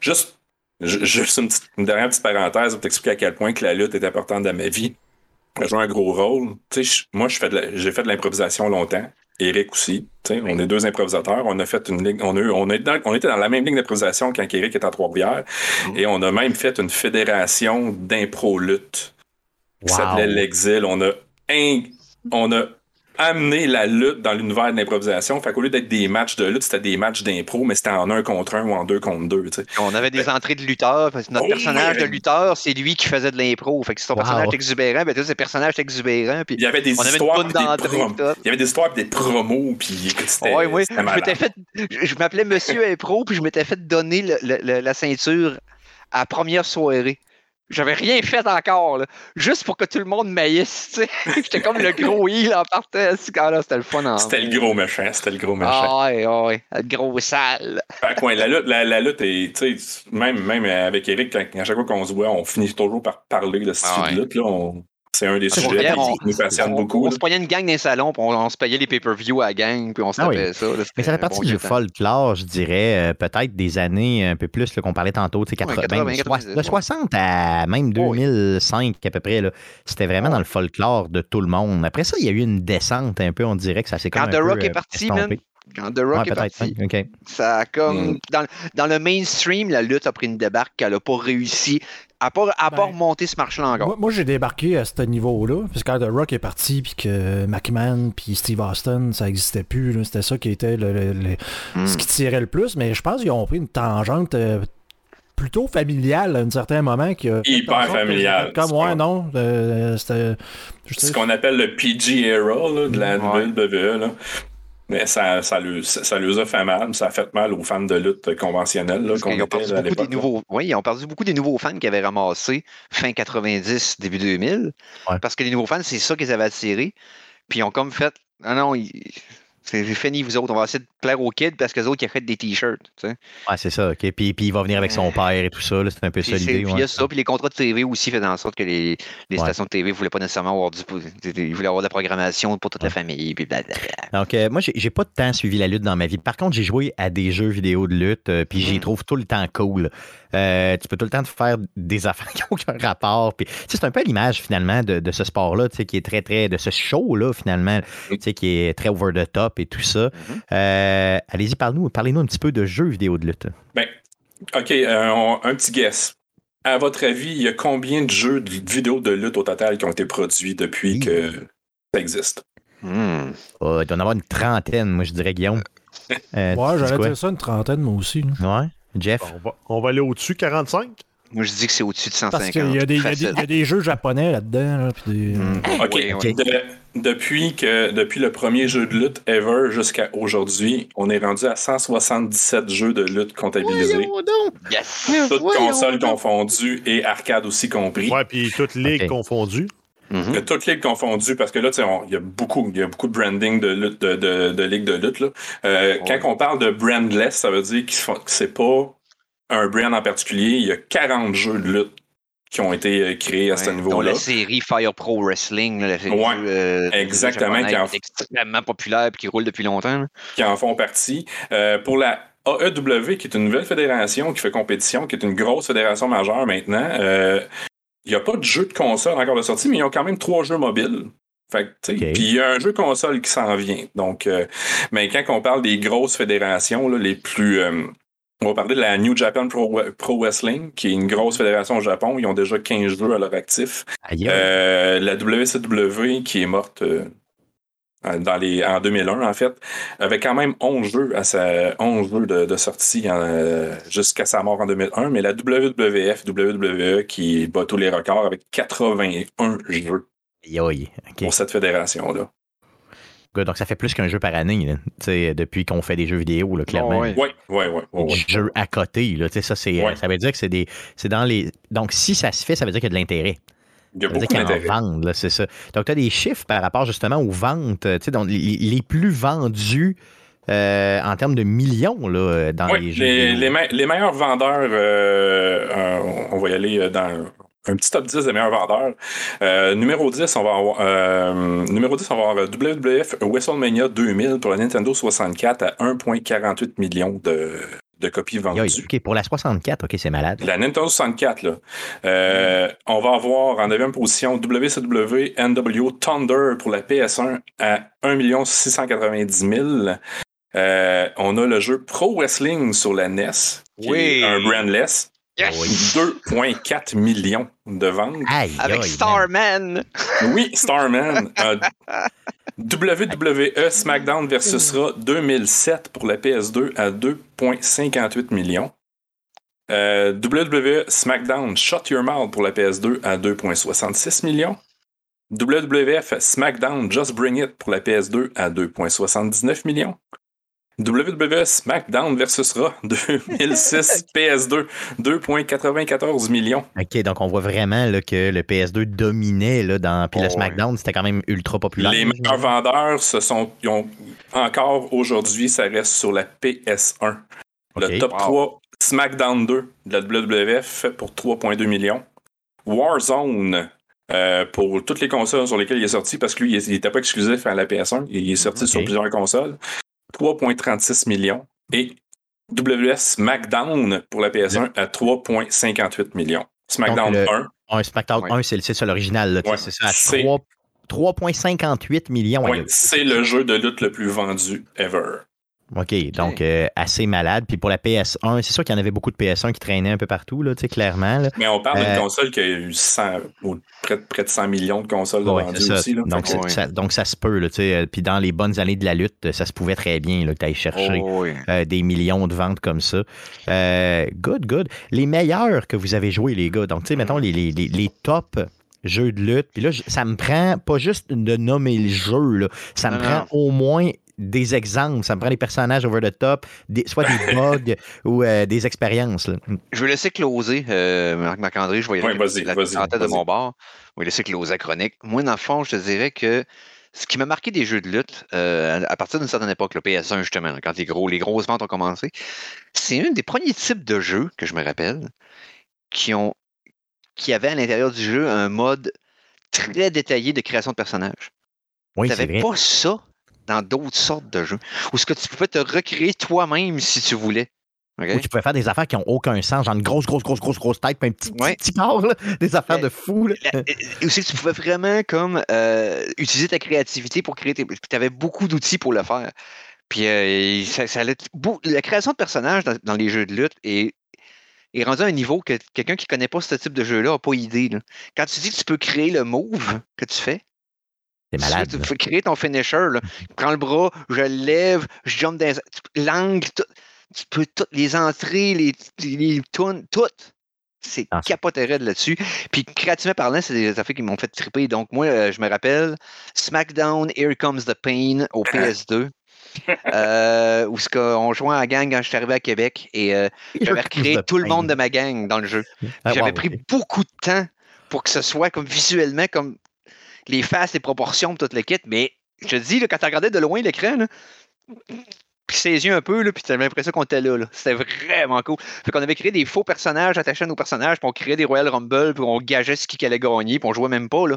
Juste, juste une, une, dernière petite parenthèse pour t'expliquer à quel point que la lutte est importante dans ma vie joué un gros rôle. moi, j'ai fait de l'improvisation longtemps. Eric aussi. On est deux improvisateurs. On a fait une ligue. On, on, est on était dans la même ligne d'improvisation quand Eric était à Trois-Rivières. Mm-hmm. Et on a même fait une fédération d'impro-lutte qui s'appelait l'Exil. On a, on a amener la lutte dans l'univers de l'improvisation. Fait qu'au lieu d'être des matchs de lutte, c'était des matchs d'impro, mais c'était en un contre un ou en deux contre deux. On avait des entrées de lutteurs. Parce que notre oh, personnage de lutteur, c'est lui qui faisait de l'impro. Fait que si ton personnage est exubérant, ben, c'est personnage exubérant. Puis il y avait des histoires. Des il y avait des histoires et des promos. Puis c'était. Ouais, oui. Je, fait... je m'appelais Monsieur Impro, puis je m'étais fait donner la ceinture à première soirée. J'avais rien fait encore, là, juste pour que tout le monde maïsse, tu sais. *laughs* J'étais comme le gros heal en partant. là c'était le fun. C'était le gros méchant, c'était le gros méchant. Ah ouais, ouais, le gros sale. la lutte, la, lutte est, tu sais, même, même avec Eric, à chaque fois qu'on se voit, on finit toujours par parler de ce ah, de lutte, là. On, c'est un des sujets qui nous passionne beaucoup. On se payait une gang dans les salons, puis on, se payait les pay-per-view à la gang, puis on se ah ça. Mais ça fait partie du folklore, je dirais, euh, peut-être des années un peu plus qu'on parlait tantôt, tu sais, 80, de 60 à même 2005 à peu près. C'était vraiment dans le folklore de tout le monde. Après ça, il y a eu une descente un peu, on dirait que ça s'est comme Quand The Rock est euh, parti, man, quand The Rock est parti. Ça a comme. Mm. Dans, dans, le mainstream, la lutte a pris une débarque qu'elle n'a pas réussi à part, à part ben, monter ce marché-là encore. Moi, j'ai débarqué à ce niveau-là, parce que quand The Rock est parti, puis que McMahon, puis Steve Austin, ça n'existait plus. C'était ça qui était le, ce qui tirait le plus. Mais je pense qu'ils ont pris une tangente euh, plutôt familiale à un certain moment. Qui Hyper familiale. Comme moi, non. Euh, c'était. Ce qu'on appelle le PG era de la WWE. Mais ça, ça, lui, ça, a fait mal. Ça a fait mal aux fans de lutte conventionnelle. Là, qu'on était à des nouveaux, oui, ils ont perdu beaucoup des nouveaux fans qui avaient ramassé fin 90, début 2000. Parce que les nouveaux fans, c'est ça qu'ils avaient attiré. Puis ils ont comme fait. Ah non, ils, c'est fini, vous autres. On va essayer de plaire aux kids parce que les autres, ils achètent des t-shirts. Tu sais. Ouais, c'est ça. OK. Puis, puis il va venir avec son père et tout ça. C'est un peu ça l'idée. Puis il y a ça. Puis les contrats de TV aussi faisaient en sorte que les, les stations de TV ne voulaient pas nécessairement avoir du. Ils voulaient avoir de la programmation pour toute la famille. Puis Donc, euh, moi, j'ai pas de temps suivi la lutte dans ma vie. Par contre, j'ai joué à des jeux vidéo de lutte. Euh, puis j'y mm. trouve tout le temps cool. Euh, tu peux tout le temps te faire des affaires *laughs* qui n'ont aucun rapport. Puis, c'est un peu l'image finalement de, de ce sport-là, qui est très, très. de ce show-là, finalement, qui est très over the top et tout ça. Mm-hmm. Euh, allez-y, parlez-nous parlez un petit peu de jeux vidéo de lutte. Ben, OK, euh, un petit guess. À votre avis, il y a combien de jeux de vidéo de lutte au total qui ont été produits depuis que ça existe? Hmm. Oh, il doit en avoir une trentaine, moi, je dirais, Guillaume. *laughs* Euh, ouais, j'aurais dire ça, une trentaine, moi aussi. Ouais. Jeff? On va, aller au-dessus, 45? Moi, je dis que c'est au-dessus de 150. Parce qu'il y, a des jeux japonais là-dedans. Hmm. OK. Depuis, que, depuis le premier jeu de lutte ever jusqu'à aujourd'hui, on est rendu à 177 jeux de lutte comptabilisés. Yes. Toutes consoles confondues et arcade aussi compris. Ouais, puis toutes ligues confondues. Mm Toutes ligues confondues, parce que là, il y, a beaucoup, y a beaucoup de branding de, lutte, de, de, de ligues de lutte. Là. Euh, Quand on parle de brandless, ça veut dire que c'est pas un brand en particulier. Il y a 40 jeux de lutte qui ont été euh, créés à ce niveau-là. La série Fire Pro Wrestling, la série euh, exactement, qui est extrêmement populaire et qui roule depuis longtemps. Qui en font partie. Euh, pour la AEW, qui est une nouvelle fédération qui fait compétition, qui est une grosse fédération majeure maintenant, il n'y a pas de jeu de console encore de sortie, mais ils ont quand même trois jeux mobiles. Fait Puis il y a un jeu console qui s'en vient. Donc, mais quand on parle des grosses fédérations, les plus. On va parler de la New Japan Pro, Wrestling, qui est une grosse fédération au Japon. Ils ont déjà 15 jeux à leur actif. Euh, la WCW, qui est morte dans les, en 2001, en fait, avait quand même 11 jeux, à sa, 11 jeux de, sortie jusqu'à sa mort en 2001, mais la WWF, WWE, qui bat tous les records avec 81 jeux pour cette fédération-là. Donc, ça fait plus qu'un jeu par année, depuis qu'on fait des jeux vidéo, là, clairement. oui, oui, oui. Ouais, jeux à côté, là, ça, ça veut dire que c'est des. C'est dans les. Donc, si ça se fait, ça veut dire qu'il y a de l'intérêt. Il y a beaucoup d'intérêt. c'est ça. Donc, tu as des chiffres par rapport justement aux ventes, donc les, les plus vendus. Euh, en termes de millions là, dans les jeux. Les, les, meilleurs vendeurs, euh, on va y aller dans un petit top 10 des meilleurs vendeurs. Euh, numéro 10, on va avoir euh, numéro 10, on va avoir WWF WrestleMania 2000 pour la Nintendo 64 à 1,48 millions de, de copies vendues. OK, pour la 64, OK, c'est malade. La Nintendo 64, là. Euh, on va avoir en 9e position WCW NW Thunder pour la PS1 à 1 690 000. on a le jeu Pro Wrestling sur la NES, qui est un brandless. 2,4 millions de ventes. Avec Starman. Oui, Starman. WWE SmackDown versus Raw 2007 pour la PS2 à 2,58 millions. Euh, WWE SmackDown Shut Your Mouth pour la PS2 à 2,66 millions. WWF SmackDown Just Bring It pour la PS2 à 2,79 millions. WWE SmackDown versus Raw 2006 PS2 2.94 millions. OK, donc on voit vraiment là, que le PS2 dominait là, dans puis le SmackDown, c'était quand même ultra populaire. Les meilleurs vendeurs ce sont ont, encore aujourd'hui, ça reste sur la PS1. Le top 3 SmackDown 2 de la WWF pour 3.2 millions. Warzone euh, pour toutes les consoles sur lesquelles il est sorti, parce que lui, il n'était pas exclusif à la PS1, il est sorti sur plusieurs consoles. 3,36 millions. Et WS SmackDown pour la PS1 à 3,58 millions. SmackDown 1. Un SmackDown 1, c'est ça l'original. c'est ça, 3,58 millions. C'est le jeu de lutte le plus vendu ever. OK, donc euh, assez malade. Puis pour la PS1, c'est sûr qu'il y en avait beaucoup de PS1 qui traînaient un peu partout, là, clairement. Mais on parle d'une euh, console qui a eu 100, près, près, de 100 millions de consoles de vendues aussi. Là. Donc, ça, donc ça se peut. Là, euh, puis dans les bonnes années de la lutte, ça se pouvait très bien là, que tu ailles chercher oh, des millions de ventes comme ça. good, good. Les meilleurs que vous avez joués, les gars. Donc, tu sais, mettons les, les, les, les tops jeux de lutte. Puis là, ça me prend pas juste de nommer le jeu, là. ça me prend au moins des exemples. Ça me prend des personnages over the top, soit des *laughs* bugs ou euh, des expériences. Je vais laisser closer, euh, Marc-André, je vais y la, tête de mon bord. Je vais laisser closer la chronique. Moi, dans le fond, je te dirais que ce qui m'a marqué des jeux de lutte, euh, à partir d'une certaine époque, le PS1 justement, quand les, gros, les grosses ventes ont commencé, c'est un des premiers types de jeux que je me rappelle qui ont qui avait à l'intérieur du jeu un mode très détaillé de création de personnages. Oui, tu n'avais pas ça dans d'autres sortes de jeux. Ou ce que tu pouvais te recréer toi-même si tu voulais. Ou tu pouvais faire des affaires qui n'ont aucun sens, genre une grosse, grosse, grosse, grosse, grosse tête, puis un petit, petit corps, des affaires de fou. Et aussi, tu pouvais vraiment comme euh, utiliser ta créativité pour créer tes. Tu avais beaucoup d'outils pour le faire. Puis euh, ça, la création de personnages dans, les jeux de lutte est, est rendue à un niveau que quelqu'un qui ne connaît pas ce type de jeu-là n'a pas idée. Quand tu dis que tu peux créer le move que tu fais, C'est malade. Tu peux créer ton finisher. Là. prends le bras, je le lève, je jump dans l'angle, tu peux toutes les entrées, les, les, tunes, toutes. C'est ah, capoté là-dessus. Puis créativement parlant, c'est des affaires qui m'ont fait triper. Donc moi, euh, je me rappelle SmackDown Here Comes the Pain au PS2. *laughs* euh, où on jouait en gang quand je suis arrivé à Québec et euh, j'avais recréé tout le monde de ma gang dans le jeu. Ah, j'avais pris beaucoup de temps pour que ce soit comme visuellement comme les faces, les proportions, toute le kit. Mais je te dis, quand tu regardais de loin l'écran, puis ses yeux un peu, là, puis t'avais l'impression qu'on était là. C'était vraiment cool. Fait qu'on avait créé des faux personnages attachés à nos personnages, puis on créait des Royal Rumble, puis on gageait ce qui allait gagner, puis on jouait même pas. Là.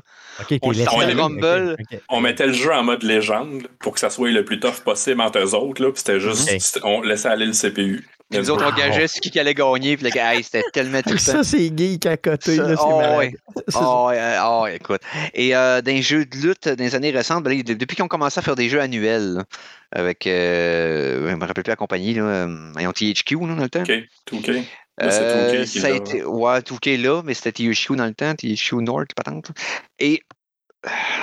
on, Rumble. on mettait le jeu en mode légende pour que ça soit le plus tough possible entre eux autres, puis c'était juste, on laissait aller le CPU. Puis nous autres, on gageait ce qui allait gagner, puis le gars, c'était tellement tout Ça, c'est geek à côté, là, c'est oh, ouais. *laughs* oh, ouais, oh, écoute. Et euh, dans les jeux de lutte, dans les années récentes, ben, depuis qu'ils ont commencé à faire des jeux annuels, avec, euh, je me rappelle plus la compagnie, là, euh, ayant THQ dans le temps. OK, 2K. Euh, ça a été, ouais, 2K là, mais c'était THQ dans le temps, THQ North, patente. Et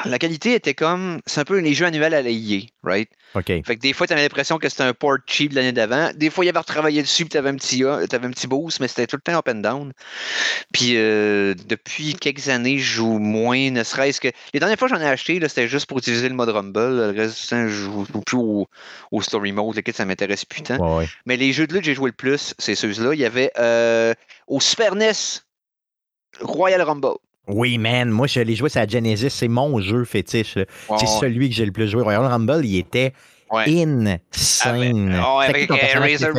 la qualité était comme. C'est un peu les jeux annuels à la right? OK. Fait que des fois, tu avais l'impression que c'était un port cheap de l'année d'avant. Des fois, il y avait retravaillé dessus, puis tu avais, un petit, avais un petit boost, mais c'était tout le temps up and down. Puis euh, depuis quelques années, je joue moins, ne serait-ce que. Les dernières fois que j'en ai acheté, c'était juste pour utiliser le mode Rumble. Le reste, je joue plus au, Story Mode, lequel ça m'intéresse plus tant. Mais les jeux de lutte que j'ai joué le plus, c'est ceux-là. Il y avait euh, au Super NES, Royal Rumble. Oui, man. Moi, je l'ai joué sur la Genesis. C'est mon jeu fétiche. c'est celui que j'ai le plus joué. Royal Rumble, il était insane. Ah, avec Razor.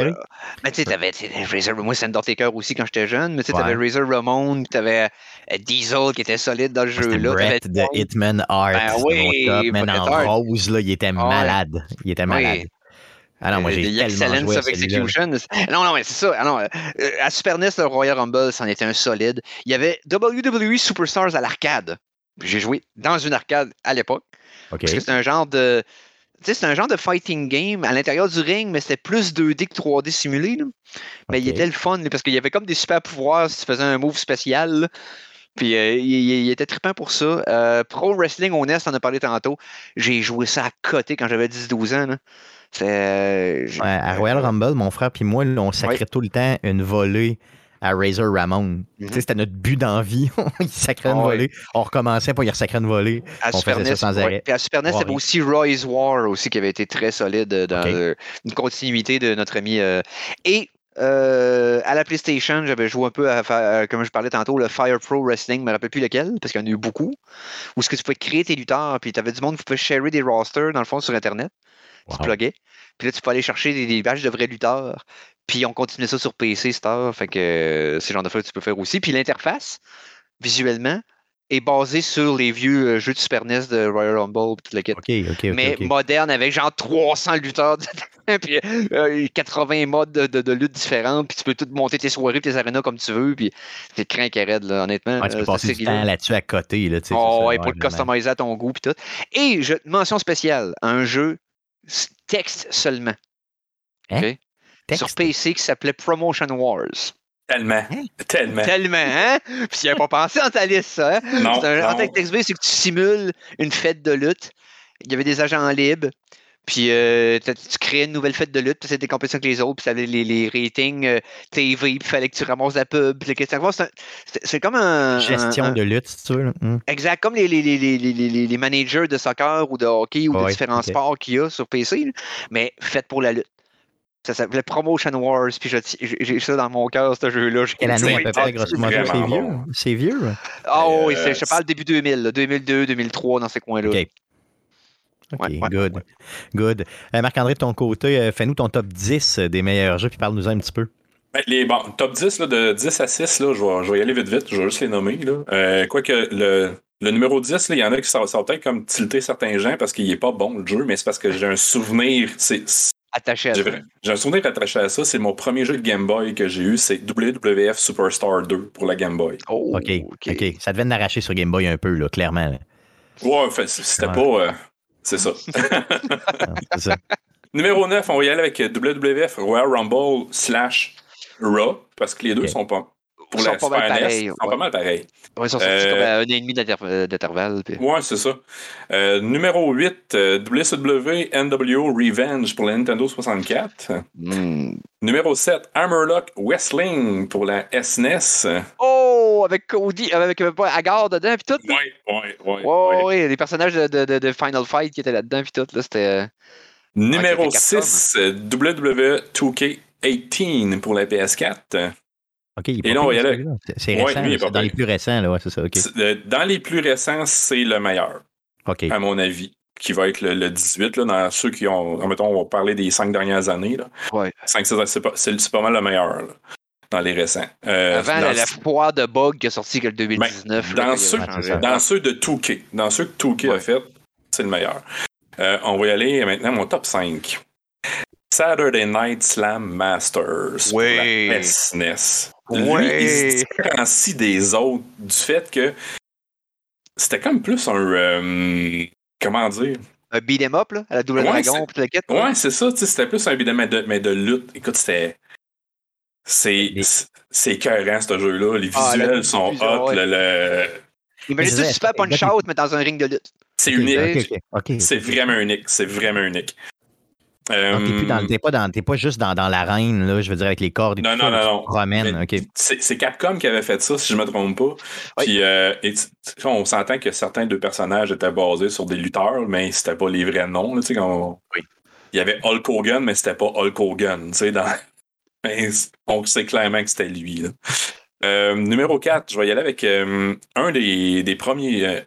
Mais tu sais, t'avais Razor. Moi, c'est Undertaker aussi quand j'étais jeune. Mais tu sais, t'avais Razor Ramon, tu t'avais euh, Diesel qui était solide dans le jeu. là. Brett de Hitman Art. Ben oui, top, en rose, là, il était malade. Il était malade. Ah non, moi j'ai tellement joué avec Execution. Non, non, mais c'est ça. Ah euh, à Super NES, le Royal Rumble, c'en était un solide. Il y avait WWE Superstars à l'arcade. J'ai joué dans une arcade à l'époque. Parce que c'est un genre de. Tu sais, c'est un genre de fighting game à l'intérieur du ring, mais c'était plus 2D que 3D simulé. Mais il était le fun parce qu'il y avait comme des super pouvoirs si tu faisais un move spécial. Puis euh, il, était trippant pour ça. Euh, Pro Wrestling on NES, on a parlé tantôt. J'ai joué ça à côté quand j'avais 10-12 ans. Là. Euh, à Royal Rumble, mon frère puis moi, on sacrait tout le temps une volée à Razor Ramon. Mhm. C'était notre but d'envie. *laughs* il sacrait une ah volée. On recommençait pour y sacrer une volée. À on Super NES, sans arrêt. à Super NES, c'était aussi Roy's War aussi qui avait été très solide dans une continuité de notre ami. Euh, et euh, à la PlayStation, j'avais joué un peu à, comme je parlais tantôt, le Fire Pro Wrestling, je me rappelle plus lequel, parce qu'il y en a eu beaucoup, où ce que tu pouvais créer tes lutteurs, puis tu avais du monde qui pouvait share des rosters, dans le fond, sur Internet. Tu pluguais. Puis là, tu peux aller chercher des, badges de vrais lutteurs. Puis on continue ça sur PC, Star. Fait que euh, c'est le genre de choses que tu peux faire aussi. Puis l'interface, visuellement, est basée sur les vieux euh, jeux de Super NES de Royal Rumble. Tout le Mais moderne avec genre 300 lutteurs, *laughs* puis 80 euh, modes de, lutte différents. Puis tu peux tout monter tes soirées, tes arénas comme tu veux. Puis c'est craint raide, là, honnêtement. tu peux passer du temps là-dessus à côté. Là, oh, ouais, pour le customiser à ton goût. Puis tout. Et je, mention spéciale, un jeu texte seulement. Hein? Sur PC qui s'appelait Promotion Wars. Tellement. Hein? Tellement. Tellement, hein? Puis il pas *laughs* pensé en ta liste, ça. Hein? Non, un, en texte c'est que tu simules une fête de lutte. Il y avait des agents libres. Puis euh, tu créais une nouvelle fête de lutte, puis c'était des compétitions avec les autres, puis tu avais les, les, ratings euh, TV, puis il fallait que tu ramasses la pub. C'est comme un. Gestion de lutte, si tu veux. Hmm. Exact, comme les, les, managers de soccer ou de hockey ou de différents sports qu'il y a sur PC, mais fait pour la lutte. Ça s'appelait Promotion Wars, puis j'ai ça dans mon cœur, ce jeu-là. Quelle année à peu près, grosso modo? C'est vieux? C'est vieux? Ah oui, euh, je parle début 2000, 2002, 2003, dans ces coins-là. OK, good. good. Euh, Marc-André, de ton côté, euh, fais-nous ton top 10 des meilleurs jeux, puis parle-nous un petit peu. Ben, les, bon, top 10, là, de 10 à 6, là, je, vais, je vais y aller vite vite, je vais juste les nommer. Là. Euh, Quoique le, le numéro 10, il y en a qui ça, ça peut-être comme tilter certains gens parce qu'il n'est pas bon le jeu, mais c'est parce que j'ai un souvenir. C'est, attaché à ça. J'ai un souvenir attaché à ça. C'est mon premier jeu de Game Boy que j'ai eu. C'est WWF Superstar 2 pour la Game Boy. Oh, OK. OK. Ça devait l'arracher sur Game Boy un peu, là, clairement. Ouais, c'était pas. *laughs* C'est ça. Numéro 9, on va y aller avec WWF Royal Rumble slash Raw, parce que les deux sont pas. Pour pas mal pareils, sont pas mal pareils. Ouais, ils sont sortis comme à un et demi d'intervalle. Puis... Ouais, c'est ça. numéro 8, WCW NWO Revenge pour la Nintendo 64. Hmm. Numéro 7, Hammerlock Wrestling pour la SNES. E oh, avec Cody, avec Agar dedans, puis tout. Oui, oui, oui. Oui, ouais. les personnages de, de, de, Final Fight qui étaient là-dedans, puis tout. Là, c'était. Numéro 6, WWE 2K18 pour la PS4. OK, il Et là, on C'est récent, ouais, dans les plus récents, là, ouais, c'est ça. Dans les plus récents, c'est le meilleur. OK. À mon avis qui va être le, 18, là, dans ceux qui ont, mettons, on va parler des cinq dernières années. Là. Ouais. c'est pas, pas, mal le meilleur dans les récents. Euh, Avant, la, foire de bug qui a sorti que le 2019. Ben, dans, ceux, dans ceux de 2K, dans ceux que 2K a fait, c'est le meilleur. Euh, on va y aller maintenant mon top 5. Saturday Night Slam Masters. Oui. la SNES. Oui. Lui, il se différencie des autres du fait que c'était comme plus un. Euh, comment dire? Un beat'em up, là, à la double dragon, puis quête. Ouais, c'est ça, c'était plus un beat'em up, mais de lutte. Écoute, c'était. C'est, c'est écœurant, ce jeu-là. Les ah, visuels sont hot. Le, le... Imagine tu fais punch-out, mais dans un ring de lutte. C'est unique. C'est vraiment unique. C'est vraiment unique. Euh, t'es pas, dans, pas juste dans, dans l'arène, là, je veux dire, avec les cordes et non, tout non, ça, non, non. C'est Capcom qui avait fait ça, si je ne me trompe pas. Puis, euh, on s'entend que certains de personnages étaient basés sur des lutteurs, mais c'était pas les vrais noms. Là, oui. Il y avait Hulk Hogan, mais c'était pas Hulk Hogan. Dans... *laughs* on sait clairement que c'était lui. Euh, numéro 4, je vais y aller avec un des, des premiers.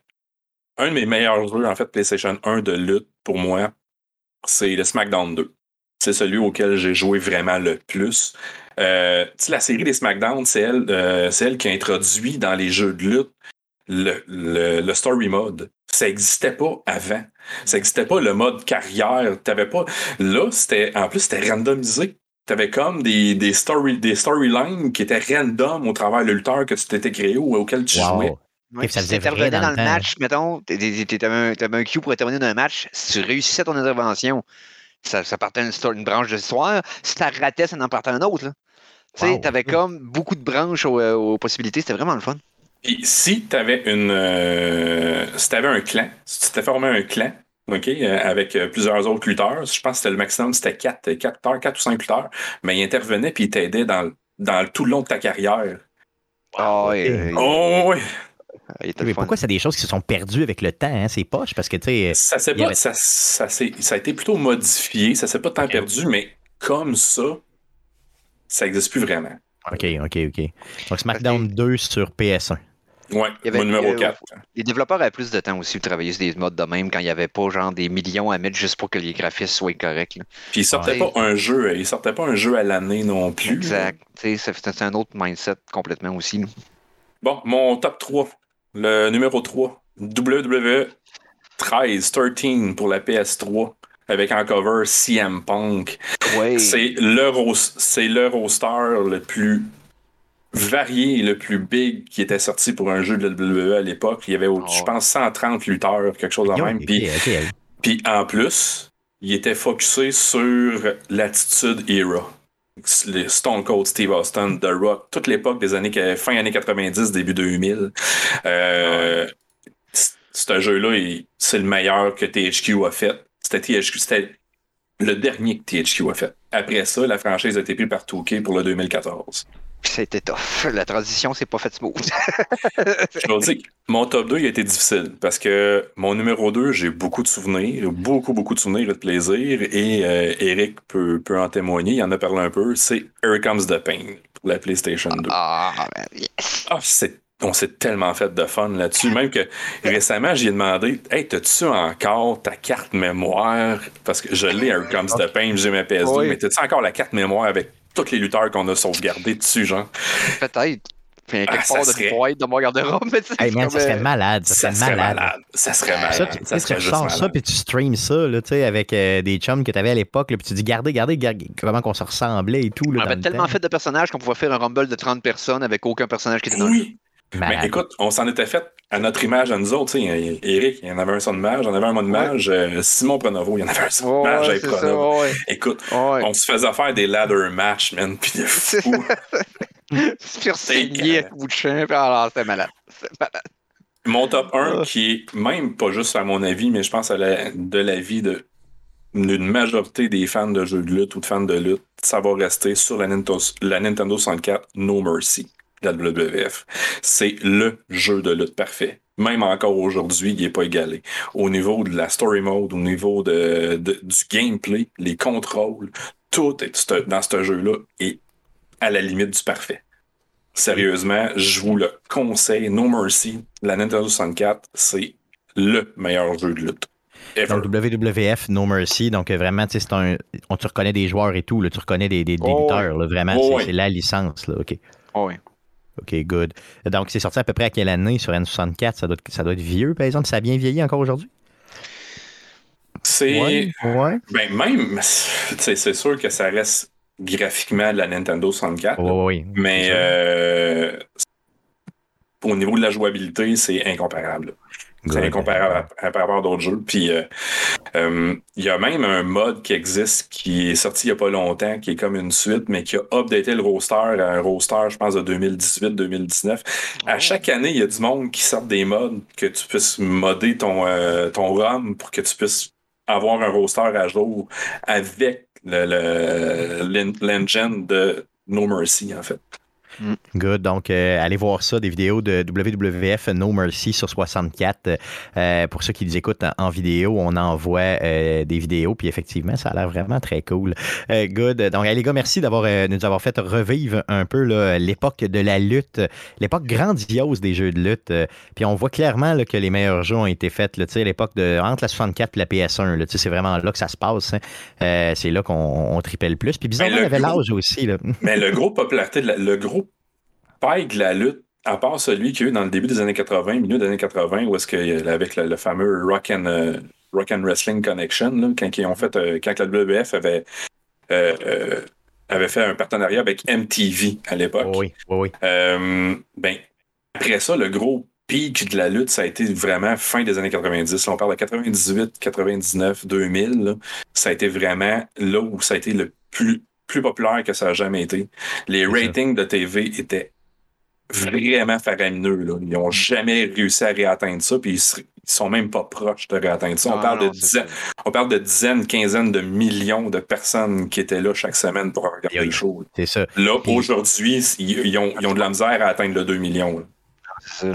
un de mes meilleurs jeux, en fait, PlayStation 1 de lutte pour moi c'est le SmackDown 2. C'est celui auquel j'ai joué vraiment le plus. Euh, la série des SmackDown, c'est elle, euh, elle, qui a introduit dans les jeux de lutte le, le, story mode. Ça n'existait pas avant. Ça n'existait pas le mode carrière. T'avais pas. Là, c'était. En plus, c'était randomisé. Tu avais comme des, des, story, des storylines qui étaient random au travers de lutteur que tu t'étais créé ou auquel tu jouais. Ouais, si tu intervenais dans, le, match, mettons, tu avais, un cue pour intervenir dans un match, si tu réussissais ton intervention, ça, ça partait une, une branche de l'histoire. Si tu ratais, ça en partait un autre. Tu sais, avais comme beaucoup de branches euh, aux, possibilités, c'était vraiment le fun. Et si tu avais une. Euh, si tu avais un clan, si tu t'es formé un clan, OK, euh, avec plusieurs autres lutteurs, je pense que le maximum, c'était 4, 4, 4 ou 5 lutteurs, mais ils intervenaient puis ils t'aidaient dans, dans tout le long de ta carrière. Ah oui. Oh, oui. Mais pourquoi c'est des choses qui se sont perdues avec le temps, hein, ces poches? Parce que, tu sais. Ça, ça, ça, ça, a été plutôt modifié, ça s'est pas tant perdu, mais comme ça, ça n'existe plus vraiment. OK, OK, OK. Donc, SmackDown 2 sur PS1. Ouais, mon numéro 4. les développeurs avaient plus de temps aussi pour travailler sur des modes de même quand il n'y avait pas genre des millions à mettre juste pour que les graphismes soient corrects. Puis ils sortaient pas un jeu, ils sortaient pas un jeu à l'année non plus. Exact. C'est un autre mindset complètement aussi. Bon, mon top 3. Le numéro 3, WWE 13, 13 pour la PS3 avec en cover CM Punk. C'est le, c'est le roster le plus varié et le plus big qui était sorti pour un jeu de WWE à l'époque. Il y avait, je oh. pense, 130 lutteurs, quelque chose de même. Puis, en plus, il était focusé sur l'attitude era. Stone Cold Steve Austin, The Rock, toute l'époque des années fin années 90, début 2000. Euh, un jeu-là, c'est le meilleur que THQ a fait. C'était le dernier que THQ a fait. Après ça, la franchise a été prise par 2K pour le 2014. C'était tough. La transition, c'est pas fait smooth. *laughs* je dois dire mon top 2 il a été difficile parce que mon numéro 2, j'ai beaucoup de souvenirs, beaucoup, beaucoup de souvenirs et de plaisir. Et euh, Eric peut, peut, en témoigner, il en a parlé un peu. C'est Here Comes the Pain pour la PlayStation 2. Ah, ben, yes. Ah, on s'est tellement fait de fun là-dessus. Même que récemment, j'ai demandé Hey, as-tu encore ta carte mémoire? Parce que je l'ai, Here Comes the Pain, j'ai ma PS2, mais as-tu encore la carte mémoire avec tous les lutteurs qu'on a sauvegardés dessus, genre. Peut-être. Puis quelque ah, part de serait... mon garde-robe. Hey man, ça serait malade. Ça, serait malade. Ça serait malade. Ça, tu, ça serait tu sors ça, puis tu streams ça, là, tu sais, avec euh, des chums que tu avais à l'époque, puis tu dis, gardez, gardez, gardez, comment qu'on se ressemblait et tout. Là, on avait tellement fait de personnages qu'on pouvait faire un rumble de 30 personnes avec aucun personnage qui était dans le jeu. Mais écoute, on s'en était fait à notre image, à nous autres. Eric, il y en avait un son de mage, j'en avais un mode de mage. Euh, Simon Pronovo, il y en avait un son de mage avec Pronovo. Écoute, on se faisait faire des ladder match, man, puis fou. *laughs* Sur bout de chien, alors c'est malade. C'est malade. Mon top 1, qui est même pas juste à mon avis, mais je pense à la, de l'avis de d'une majorité des fans de jeux de lutte ou de fans de lutte, ça va rester sur la Nintendo, la Nintendo 64 No Mercy de la WWF. C'est le jeu de lutte parfait. Même encore aujourd'hui, il n'est pas égalé. Au niveau de la story mode, au niveau de, du gameplay, les contrôles, tout est, dans ce jeu-là est à la limite du parfait. Sérieusement, je vous le conseille. No Mercy, la Nintendo 64, c'est le meilleur jeu de lutte. Donc, WWF, No Mercy. Donc, euh, vraiment, tu un, on, tu reconnais des joueurs et tout. tu reconnais des, des, oh, lutteurs. vraiment, oh, c'est la licence. Là, OK. Oh, oui. OK, good. Donc, c'est sorti à peu près à quelle année sur N64? Ça doit, ça doit être vieux, par exemple. Ça a bien vieilli encore aujourd'hui? C'est. Ouais, Ben, même, c'est sûr que ça reste graphiquement la Nintendo 64. oui, mais euh, au niveau de la jouabilité, c'est incomparable. C'est incomparable par rapport à d'autres jeux. Puis euh, euh, il y a même un mode qui existe qui est sorti il n'y a pas longtemps, qui est comme une suite, mais qui a updaté le roster à un roster, je pense, de 2018-2019. À chaque année, il y a du monde qui sort des modes que tu puisses modder ton, ton ROM pour que tu puisses avoir un roster à jour avec l'engine de No Mercy, en fait. Mm. Good. Donc, euh, allez voir ça, des vidéos de WWF No Mercy sur 64. Euh, pour ceux qui les écoutent en, vidéo, on envoie euh, des vidéos, puis effectivement, ça a l'air vraiment très cool. good. Donc, les gars, merci d'avoir nous avoir fait revivre un peu l'époque de la lutte, l'époque grandiose des jeux de lutte. puis on voit clairement que les meilleurs jeux ont été faits à l'époque de entre la 64 et la PS1. C'est vraiment là que ça se passe. Hein. c'est là qu'on tripait le plus. Puis bizarrement, il avait l'âge aussi. Mais le gros popularité, le gros paille de la lutte, à part celui qu'il y a eu dans le début des années 80, milieu des années 80, où est-ce que avec le, fameux Rock and, euh, Rock and Wrestling Connection, quand ils ont fait, euh, quand la WWF avait, euh, avait fait un partenariat avec MTV à l'époque. Oui, oui, oui. ben, après ça, le gros pic de la lutte, ça a été vraiment fin des années 90. on parle de 98, 99, 2000. ça a été vraiment là où ça a été le plus, plus populaire que ça a jamais été. Les ratings de TV étaient vraiment faramineux. Là. Ils n'ont jamais réussi à réatteindre ça, puis ils, sont même pas proches de réatteindre ça. On, ah parle, de dizaines, on parle de dizaines, quinzaines de millions de personnes qui étaient là chaque semaine pour regarder les shows. C'est ça. Là, aujourd'hui, ils, ont, de la misère à atteindre le 2 millions.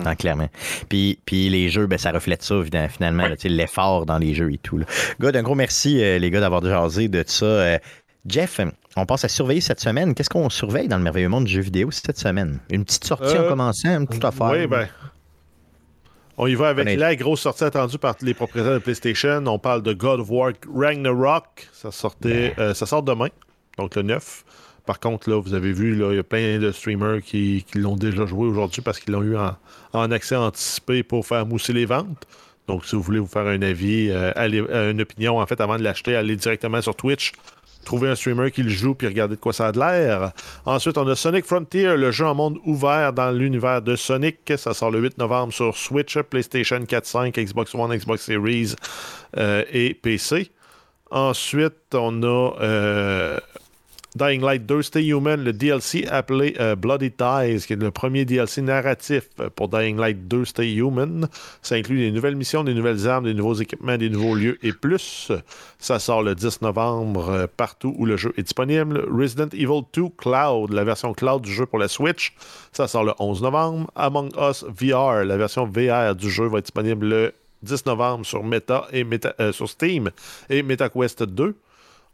Ah, clairement. Puis, puis les jeux, ben, ça reflète ça, finalement, l'effort dans les jeux et tout. Là. God, un gros merci, euh, les gars, d'avoir jasé de ça. Euh, Jeff, on passe à surveiller cette semaine. Qu'est-ce qu'on surveille dans le merveilleux monde du jeu vidéo cette semaine? Une petite sortie en euh, commençant, une petite affaire? Oui, ben. On y va avec la grosse sortie attendue par les propriétaires de PlayStation. On parle de God of War Ragnarok. Ça, sortait, euh, ça sort demain, donc le 9. Par contre, là, vous avez vu, il y a plein de streamers qui, l'ont déjà joué aujourd'hui parce qu'ils l'ont eu en, accès anticipé pour faire mousser les ventes. Donc, si vous voulez vous faire un avis, euh, une opinion, en fait, avant de l'acheter, allez directement sur Twitch trouver un streamer qui le joue puis regarder de quoi ça a de l'air. Ensuite, on a Sonic Frontier, le jeu en monde ouvert dans l'univers de Sonic. Ça sort le 8 novembre sur Switch, PlayStation 4, 5, Xbox One, Xbox Series euh, et PC. Ensuite, on a euh, Dying Light 2 Stay Human, le DLC appelé euh, Bloody Ties, qui est le premier DLC narratif pour Dying Light 2 Stay Human. Ça inclut des nouvelles missions, des nouvelles armes, des nouveaux équipements, des nouveaux lieux et plus. Ça sort le 10 novembre euh, partout où le jeu est disponible. Resident Evil 2 Cloud, la version cloud du jeu pour la Switch. Ça sort le 11 novembre. Among Us VR, la version VR du jeu va être disponible le 10 novembre sur Meta et euh, sur Steam et MetaQuest 2.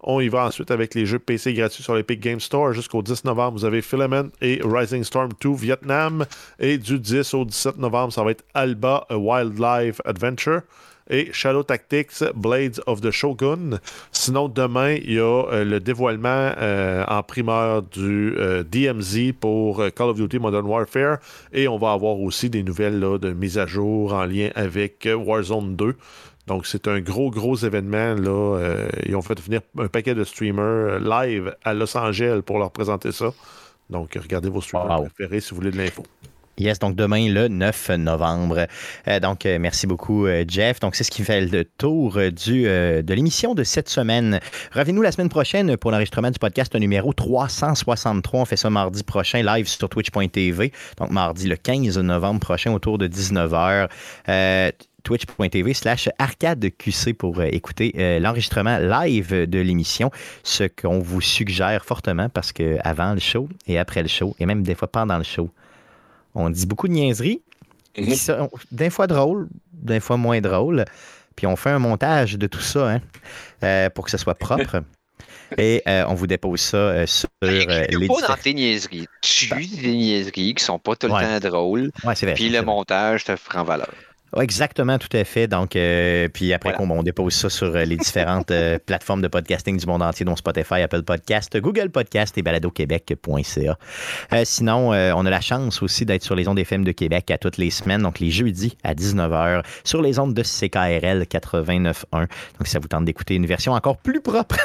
On y va ensuite avec les jeux PC gratuits sur l'Epic Game Store. Jusqu'au 10 novembre, vous avez Filament et Rising Storm 2 Vietnam. Et du 10 au 17 novembre, ça va être Alba A Wildlife Adventure et Shadow Tactics Blades of the Shogun. Sinon, demain, il y a euh, le dévoilement euh, en primeur du euh, DMZ pour Call of Duty Modern Warfare et on va avoir aussi des nouvelles de mise à jour en lien avec Warzone 2. Donc, c'est un gros, gros événement. Là. Euh, ils ont fait venir un paquet de streamers live à Los Angeles pour leur présenter ça. Donc, regardez vos streamers préférés si vous voulez de l'info. Yes, donc demain, le 9 novembre. Euh, donc, euh, merci beaucoup, euh, Jeff. Donc, c'est ce qui fait le tour du, de l'émission de cette semaine. Revenez-nous la semaine prochaine pour l'enregistrement du podcast numéro 363. On fait ça mardi prochain, live sur twitch.tv. Donc, mardi le 15 novembre prochain, autour de 19h twitch.tv slash arcadeqc pour écouter l'enregistrement live de l'émission, ce qu'on vous suggère fortement parce que avant le show et après le show, et même des fois pendant le show, on dit beaucoup de niaiseries. Mhm. D'un fois drôle, d'un fois moins drôle. Puis on fait un montage de tout ça hein, euh, pour que ce soit propre. *laughs* Et euh, on vous dépose ça euh, sur les. pas dans tes niaiseries. Tu ben. des niaiseries qui sont pas tout le temps drôles. Ouais, vrai, puis le montage te prend valeur. Exactement, tout à fait. Donc, euh, puis après on, dépose ça sur euh, les différentes euh, *laughs* plateformes de podcasting du monde entier, dont Spotify, Apple Podcast, Google Podcast et baladoquebec.ca. sinon, on a la chance aussi d'être sur les ondes FM de Québec à toutes les semaines, donc les jeudis à 19h, sur les ondes de CKRL 89.1. Donc, si ça vous tente d'écouter une version encore plus propre,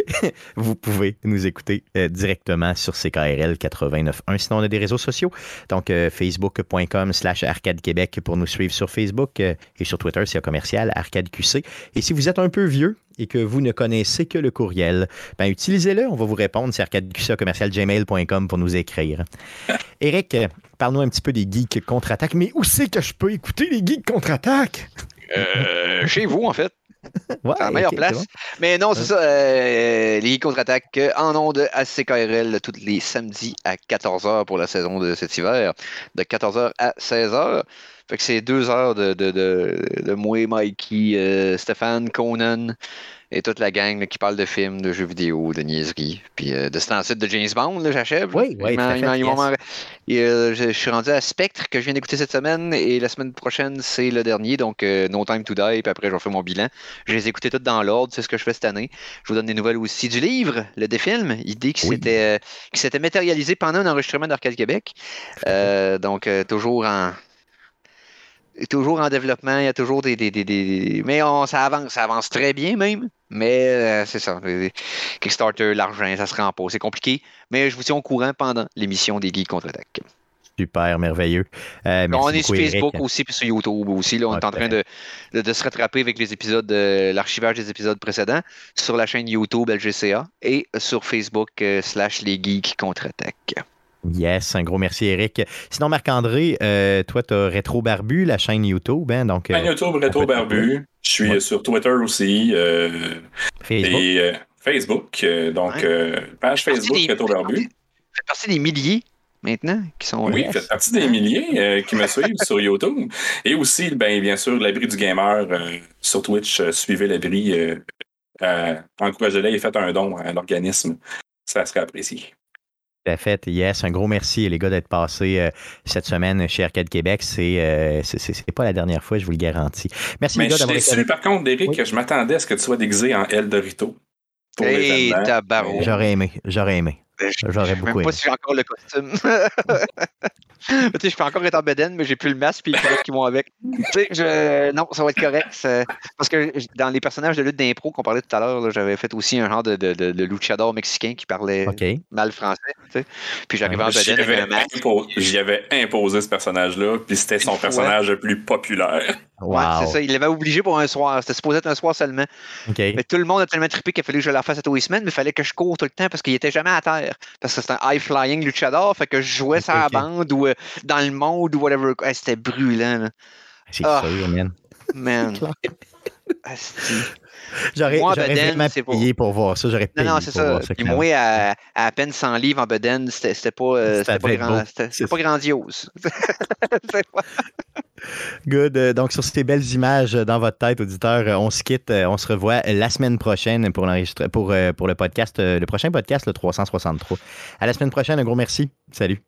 *laughs* vous pouvez nous écouter directement sur CKRL 89.1. Sinon, on a des réseaux sociaux, donc facebook.com slash arcade Québec pour nous suivre sur Facebook Facebook euh, et sur Twitter, c'est commercial Arcade QC. Et si vous êtes un peu vieux et que vous ne connaissez que le courriel, ben utilisez-le, on va vous répondre. C'est arcadeqc pour nous écrire. *laughs* Eric, parle-nous un petit peu des geeks contre-attaque. Mais où c'est que je peux écouter les geeks contre-attaque? Euh, chez vous, en fait. *laughs* Ouais, la meilleure place. Mais non, c'est ça. Euh, les contre-attaques en ondes à CKRL tous les samedis à 14h pour la saison de cet hiver, de 14h à 16h. Fait que c'est deux heures de, de, de, de moi, Mikey, euh, Stéphane, Conan et toute la gang qui parle de films, de jeux vidéo, de niaiseries. Puis euh, de cet site de James Bond, j'achève. Oui, oui. Euh, je, suis rendu à Spectre que je viens d'écouter cette semaine et la semaine prochaine, c'est le dernier, donc No Time to Die. Puis après, je vais faire mon bilan. Je les ai écoutés tous dans l'ordre, c'est ce que je fais cette année. Je vous donne des nouvelles aussi du livre, le défilm, idée qui s'était matérialisé pendant un enregistrement d'Arcade Québec. donc, toujours en toujours en développement, il y a toujours des. des, Mais on, ça avance, ça avance très bien même. Mais euh, c'est ça. Kickstarter, l'argent, ça se rend pas. C'est compliqué. Mais je vous tiens au courant pendant l'émission des Geeks contre-attaque. Super, merveilleux. Euh, on est sur Facebook aussi, puis sur YouTube aussi. Là, on est en train de, de, se rattraper avec les épisodes, de l'archivage des épisodes précédents sur la chaîne YouTube LGCA et sur Facebook euh, slash les Geeks contre-attaque. Yes, un gros merci, Eric. Sinon, Marc-André, euh, toi, tu as Rétro Barbu, la chaîne YouTube. Hein, donc, chaîne YouTube Rétro Barbu. Je suis sur Twitter aussi. Euh, Facebook. Et euh, Facebook. donc, page Facebook Rétro Barbu. fait partie des milliers maintenant qui sont Oui, fait partie des milliers qui me suivent sur YouTube. Et aussi, ben, bien sûr, l'abri du gamer sur Twitch. suivez l'abri. Encouragez-les et faites un don à l'organisme. Ça serait apprécié. Tout fait. Yes, un gros merci, les gars, d'être passés euh, cette semaine chez Arcade Québec. C'est euh, c'est pas la dernière fois, je vous le garantis. Merci, les gars, d'avoir été Par contre, Eric, je m'attendais à ce que tu sois déguisé en El Dorito. Hey, J'aurais aimé, j'aurais aimé. J'aurais beaucoup même pas si j'ai encore le costume. *laughs* tu sais, je peux encore être en bedaine, mais j'ai plus le masque et les culottes qui vont avec. tu sais, non, ça va être correct. Parce que dans les personnages de lutte d'impro qu'on parlait tout à l'heure, j'avais fait aussi un genre de, de, de, luchador mexicain qui parlait mal français. Tu sais. Puis j'arrivais en bedaine avec un masque. J'y avais imposé ce personnage-là, puis c'était son personnage le plus populaire. Ouais, c'est ça. Il l'avait obligé pour un soir. C'était supposé être un soir seulement. Mais tout le monde a tellement trippé qu'il a fallu que je la fasse à tous les semaines, mais il fallait que je cours tout le temps parce qu'il était jamais à terre. Parce que c'était un high-flying luchador, fait que je jouais okay, sa bande ou euh, dans le monde ou whatever. c'était brûlant. C'est oh, sûr, man. Man. *laughs* J'aurais vraiment payé pour voir ça. J'aurais payé non, non, c'est ça. Puis moi, à, à, peine 100 livres en bedaine, c'était pas, euh, pas, grand, pas grandiose. Good. Euh, donc, sur ces belles images dans votre tête, auditeur, euh, on se quitte. On se revoit la semaine prochaine pour, pour, pour le podcast, le prochain podcast, le 363. À la semaine prochaine. Un gros merci. Salut.